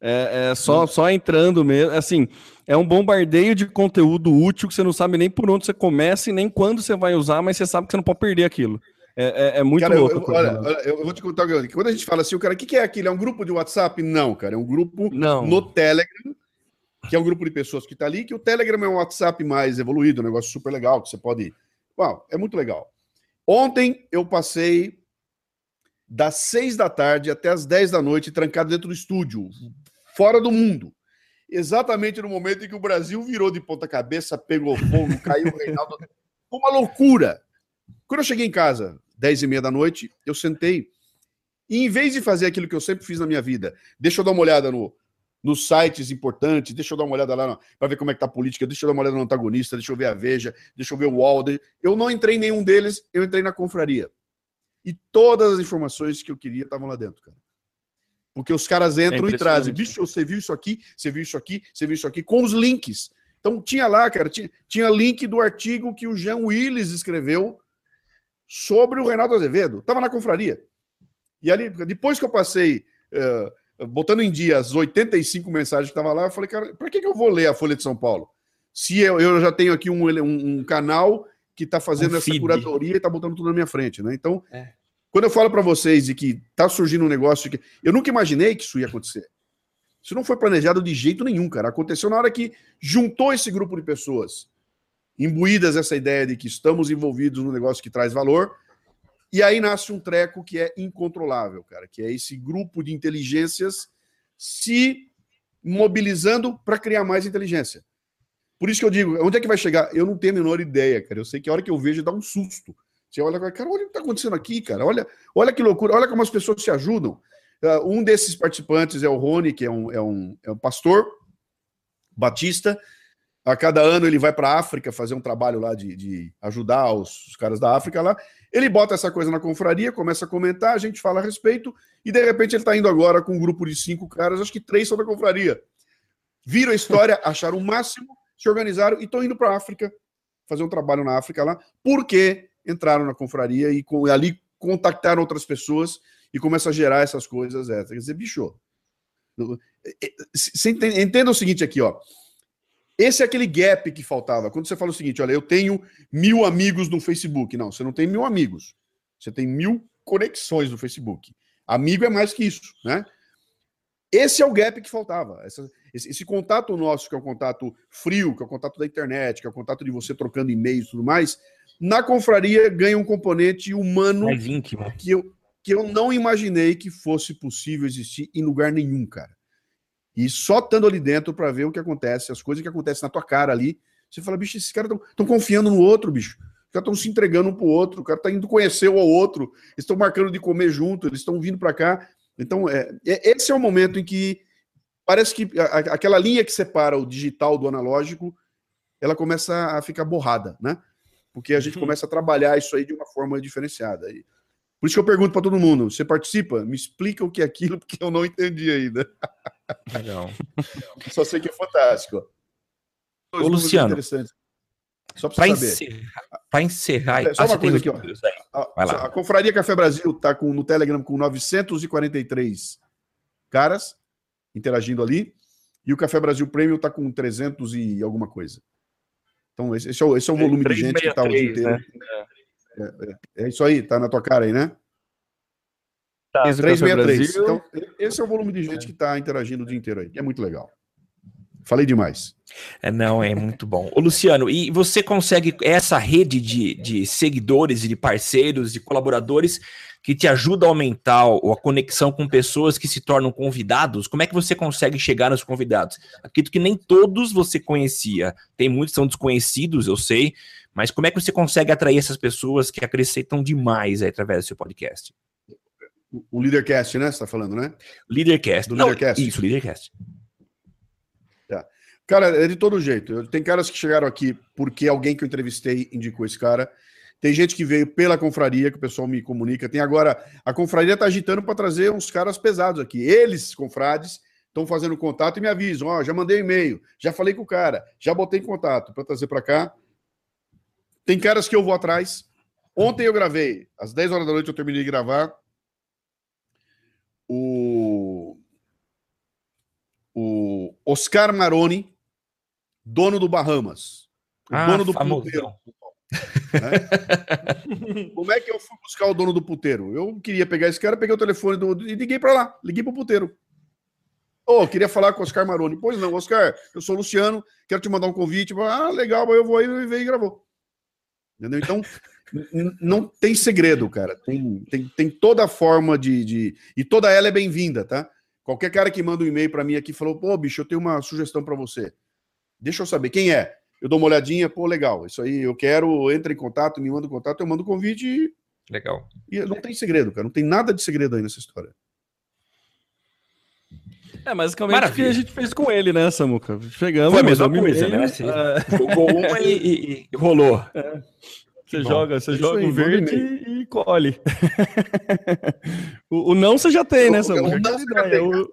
É, é, só, só entrando mesmo. Assim, é um bombardeio de conteúdo útil que você não sabe nem por onde você começa e nem quando você vai usar, mas você sabe que você não pode perder aquilo. É, é, é muito cara, louco. Eu, olha, olha, eu vou te contar que quando a gente fala assim, o cara, o que, que é aquilo? É um grupo de WhatsApp? Não, cara, é um grupo não. no Telegram, que é um grupo de pessoas que está ali, que o Telegram é um WhatsApp mais evoluído, um negócio super legal, que você pode. Uau, é muito legal. Ontem eu passei das seis da tarde até as dez da noite trancado dentro do estúdio, fora do mundo. Exatamente no momento em que o Brasil virou de ponta cabeça, pegou fogo, caiu o Reinaldo. Foi [LAUGHS] uma loucura. Quando eu cheguei em casa, dez e meia da noite, eu sentei e em vez de fazer aquilo que eu sempre fiz na minha vida, deixa eu dar uma olhada no, nos sites importantes, deixa eu dar uma olhada lá para ver como é que tá a política, deixa eu dar uma olhada no antagonista, deixa eu ver a Veja, deixa eu ver o Walder. Eu não entrei em nenhum deles, eu entrei na confraria. E todas as informações que eu queria estavam lá dentro, cara. Porque os caras entram é e trazem, bicho, você viu isso aqui, você viu isso aqui, você viu isso aqui, com os links. Então tinha lá, cara, tinha, tinha link do artigo que o Jean Willis escreveu sobre o Reinaldo Azevedo. Tava na confraria. E ali, depois que eu passei uh, botando em dia as 85 mensagens que estavam lá, eu falei, cara, para que, que eu vou ler a Folha de São Paulo? Se eu, eu já tenho aqui um, um, um canal que está fazendo um essa curadoria e está botando tudo na minha frente, né? Então, é. quando eu falo para vocês de que está surgindo um negócio que eu nunca imaginei que isso ia acontecer. Isso não foi planejado de jeito nenhum, cara. Aconteceu na hora que juntou esse grupo de pessoas, imbuídas essa ideia de que estamos envolvidos no negócio que traz valor, e aí nasce um treco que é incontrolável, cara, que é esse grupo de inteligências se mobilizando para criar mais inteligência. Por isso que eu digo, onde é que vai chegar? Eu não tenho a menor ideia, cara. Eu sei que a hora que eu vejo dá um susto. Você olha, cara, olha o que está acontecendo aqui, cara. Olha, olha que loucura, olha como as pessoas se ajudam. Uh, um desses participantes é o Rony, que é um, é um, é um pastor batista. A cada ano ele vai para a África fazer um trabalho lá de, de ajudar os, os, caras da África lá. Ele bota essa coisa na confraria, começa a comentar, a gente fala a respeito, e de repente ele está indo agora com um grupo de cinco caras, acho que três são da confraria. Viram a história, [LAUGHS] acharam o máximo, se organizaram e estão indo para a África fazer um trabalho na África lá, porque entraram na confraria e com, ali contactaram outras pessoas e começa a gerar essas coisas. É, quer dizer, bicho. Você entenda o seguinte aqui, ó. Esse é aquele gap que faltava. Quando você fala o seguinte, olha, eu tenho mil amigos no Facebook. Não, você não tem mil amigos. Você tem mil conexões no Facebook. Amigo é mais que isso, né? Esse é o gap que faltava. Essa, esse, esse, contato nosso, que é o contato frio, que é o contato da internet, que é o contato de você trocando e-mails e tudo mais, na confraria ganha um componente humano que eu, que eu não imaginei que fosse possível existir em lugar nenhum, cara. E só estando ali dentro para ver o que acontece, as coisas que acontecem na tua cara ali, você fala, bicho, esses caras estão confiando no outro, bicho. Os caras estão se entregando um pro outro, o cara tá indo conhecer o outro, eles estão marcando de comer junto, eles estão vindo para cá. Então, é, é, esse é o momento em que parece que a, aquela linha que separa o digital do analógico, ela começa a ficar borrada, né? Porque a gente uhum. começa a trabalhar isso aí de uma forma diferenciada. E, por isso que eu pergunto para todo mundo: você participa? Me explica o que é aquilo, [LAUGHS] porque eu não entendi ainda. Legal. Só sei que é fantástico. Ô, Luciano. Só para encerrar, para encerrar, é, só ah, uma coisa aqui, ó. A, a, Confraria Café Brasil está com, no Telegram com 943 caras interagindo ali, e o Café Brasil Premium está com 300 e alguma coisa. Então, esse, esse é, o, esse é o volume de gente que está o dia inteiro. Né? É, é, é, isso aí, tá na tua cara aí, né? Tá. 363. Então, esse é o volume de gente que está interagindo o dia inteiro aí, que é muito legal. Falei demais. É, não, é muito bom. Ô, Luciano, e você consegue essa rede de, de seguidores e de parceiros, de colaboradores que te ajuda a aumentar a conexão com pessoas que se tornam convidados? Como é que você consegue chegar nos convidados? Acredito que nem todos você conhecia. Tem muitos que são desconhecidos, eu sei, mas como é que você consegue atrair essas pessoas que acrescentam demais aí, através do seu podcast? O Leadercast, né? Você está falando, né? Leadercast. Do Não, Leadercast. Isso, Leadercast. Tá. Cara, é de todo jeito. Tem caras que chegaram aqui porque alguém que eu entrevistei indicou esse cara. Tem gente que veio pela confraria, que o pessoal me comunica. Tem agora, a confraria está agitando para trazer uns caras pesados aqui. Eles, confrades, estão fazendo contato e me avisam: ó, oh, já mandei e-mail, já falei com o cara, já botei em contato para trazer para cá. Tem caras que eu vou atrás. Ontem eu gravei, às 10 horas da noite eu terminei de gravar. O, o Oscar Maroni, dono do Bahamas. O ah, dono do puteiro. Né? Como é que eu fui buscar o dono do puteiro? Eu queria pegar esse cara, peguei o telefone do, e liguei para lá, liguei para o puteiro. Oh, queria falar com o Oscar Maroni. Pois não, Oscar, eu sou o Luciano, quero te mandar um convite. Ah, legal, eu vou aí, e veio e gravou. Entendeu? Então, não tem segredo, cara. Tem, tem, tem toda a forma de, de. E toda ela é bem-vinda, tá? Qualquer cara que manda um e-mail para mim aqui falou: pô, bicho, eu tenho uma sugestão para você. Deixa eu saber quem é eu dou uma olhadinha, pô, legal, isso aí eu quero, entra em contato, me manda um contato, eu mando o um convite e. Legal. E não tem segredo, cara, não tem nada de segredo aí nessa história. É, basicamente Maravilha. o que a gente fez com ele, né, Samuca? Chegamos. Foi a mesma coisa, né? Você é... Jogou uma e, e, e rolou. É. Você Bom, joga, você joga aí, o verde e, e colhe. [LAUGHS] o, o, não você já tem, né, Samuca? O, não, você já tem, o,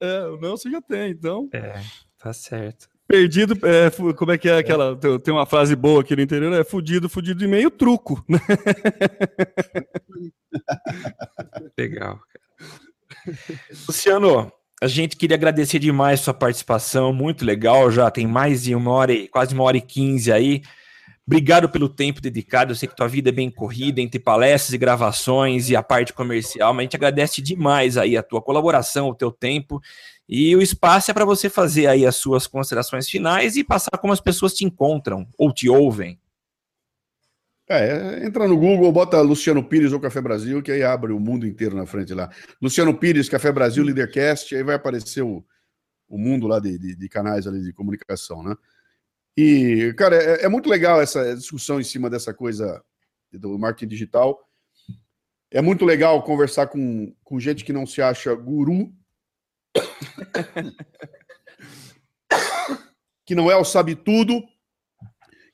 é, o não você já tem, então. É, tá certo. Perdido, é, como é que é aquela? Tem uma frase boa aqui no interior, é fudido, fudido e meio truco. [LAUGHS] Legal, cara. Luciano, a gente queria agradecer demais sua participação, muito legal, já tem mais de uma hora, e, quase uma hora e quinze aí. Obrigado pelo tempo dedicado. Eu sei que tua vida é bem corrida entre palestras e gravações e a parte comercial, mas a gente agradece demais aí a tua colaboração, o teu tempo e o espaço é para você fazer aí as suas considerações finais e passar como as pessoas te encontram ou te ouvem. É, entra no Google, bota Luciano Pires ou Café Brasil, que aí abre o mundo inteiro na frente lá. Luciano Pires, Café Brasil, Leadercast, aí vai aparecer o, o mundo lá de, de, de canais ali de comunicação, né? E, cara, é, é, muito legal essa discussão em cima dessa coisa do marketing digital. É muito legal conversar com, com gente que não se acha guru. [COUGHS] que não é o sabe-tudo,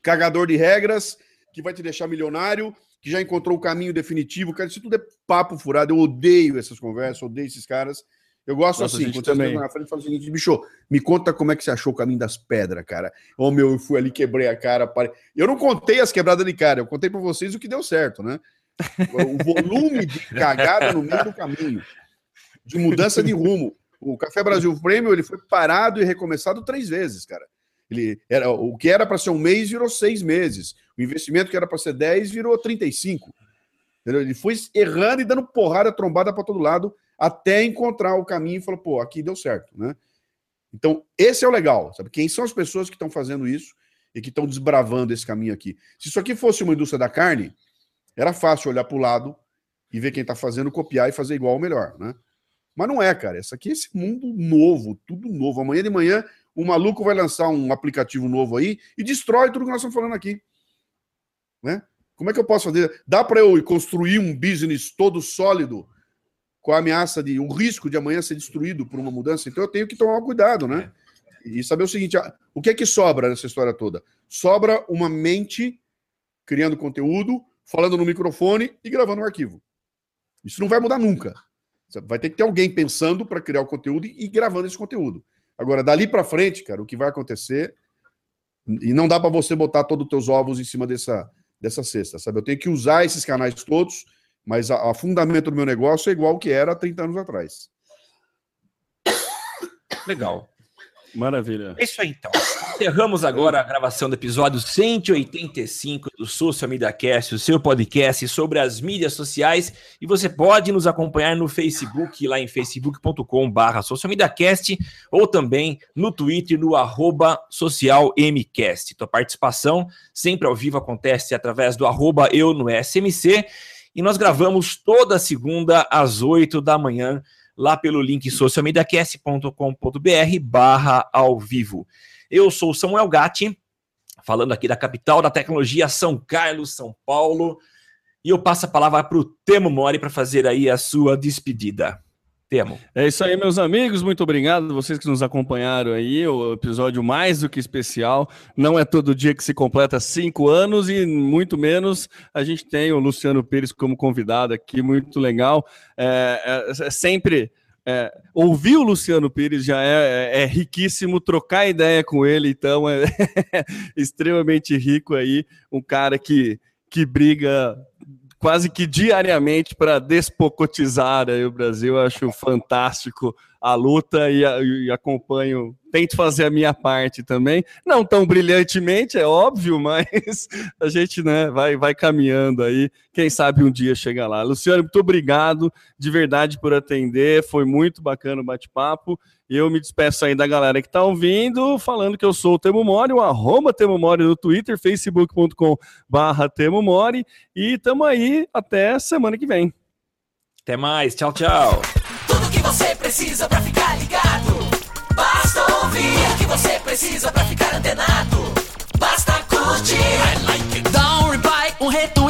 cagador de regras, que vai te deixar milionário, que já encontrou o caminho definitivo. Cara, isso tudo é papo furado. Eu odeio essas conversas, odeio esses caras. Eu gosto Nossa, assim, quando também. na frente e falam o seguinte, bicho, me conta como é que você achou o caminho das pedras, cara. Ô, meu, eu fui ali, quebrei a cara. Pare... Eu não contei as quebradas de cara, eu contei pra vocês o que deu certo, né? O volume de cagada no meio do caminho, de mudança de rumo. O Café Brasil Prêmio, ele foi parado e recomeçado três vezes, cara. Ele era, o que era para ser um mês virou seis meses. O investimento que era para ser 10 virou 35. Entendeu? Ele foi errando e dando porrada, trombada para todo lado, até encontrar o caminho e falou, pô, aqui deu certo, né? Então, esse é o legal, sabe? Quem são as pessoas que estão fazendo isso e que estão desbravando esse caminho aqui? Se isso aqui fosse uma indústria da carne, era fácil olhar para o lado e ver quem está fazendo, copiar e fazer igual ou melhor, né? Mas não é, cara. Isso aqui é esse mundo novo, tudo novo. Amanhã de manhã, o maluco vai lançar um aplicativo novo aí e destrói tudo que nós estamos falando aqui. Né? Como é que eu posso fazer? Dá para eu construir um business todo sólido com a ameaça de o risco de amanhã ser destruído por uma mudança? Então eu tenho que tomar cuidado, né? E saber o seguinte: ah, o que é que sobra nessa história toda? Sobra uma mente criando conteúdo, falando no microfone e gravando um arquivo. Isso não vai mudar nunca. Vai ter que ter alguém pensando para criar o conteúdo e, e gravando esse conteúdo. Agora, dali para frente, cara, o que vai acontecer e não dá para você botar todos os teus ovos em cima dessa, dessa cesta, sabe? Eu tenho que usar esses canais todos, mas a, a fundamento do meu negócio é igual que era há 30 anos atrás. Legal. Maravilha. É isso aí, então. Encerramos agora a gravação do episódio 185 do Social Media Cast, o seu podcast sobre as mídias sociais. E você pode nos acompanhar no Facebook, lá em facebook.com.br socialmediacast, ou também no Twitter, no arroba socialmcast. Tua participação sempre ao vivo acontece através do arroba eu no SMC. E nós gravamos toda segunda às 8 da manhã lá pelo link socialmediacast.com.br barra ao vivo. Eu sou Samuel Gatti, falando aqui da capital da tecnologia, São Carlos, São Paulo, e eu passo a palavra para o Temo Mori para fazer aí a sua despedida. Temo. É isso aí, meus amigos. Muito obrigado vocês que nos acompanharam aí. O episódio mais do que especial. Não é todo dia que se completa cinco anos e muito menos a gente tem o Luciano Pires como convidado aqui. Muito legal. É, é, é sempre. É, ouvir o Luciano Pires já é, é, é, riquíssimo, trocar ideia com ele, então é [LAUGHS] extremamente rico aí, um cara que, que briga quase que diariamente para despocotizar aí o Brasil. Eu acho fantástico a luta e, e, acompanho. Tento fazer a minha parte também, não tão brilhantemente, é óbvio, [LAUGHS] mas a gente né, vai, vai caminhando aí. Quem sabe um dia chega lá. Luciano, muito obrigado de verdade por atender. Foi muito bacana o bate-papo. E eu me despeço aí da galera que está ouvindo, falando que eu sou o Temo Mori, o arroba Temo Mori no Twitter, facebook.com barra Temo Mori. E tamo aí até semana que vem. Até mais, tchau, tchau. Tudo que você precisa pra ficar ligado. Basta ouvir o que você precisa pra ficar antenado. Basta curtir. Dá um reply, um retweet,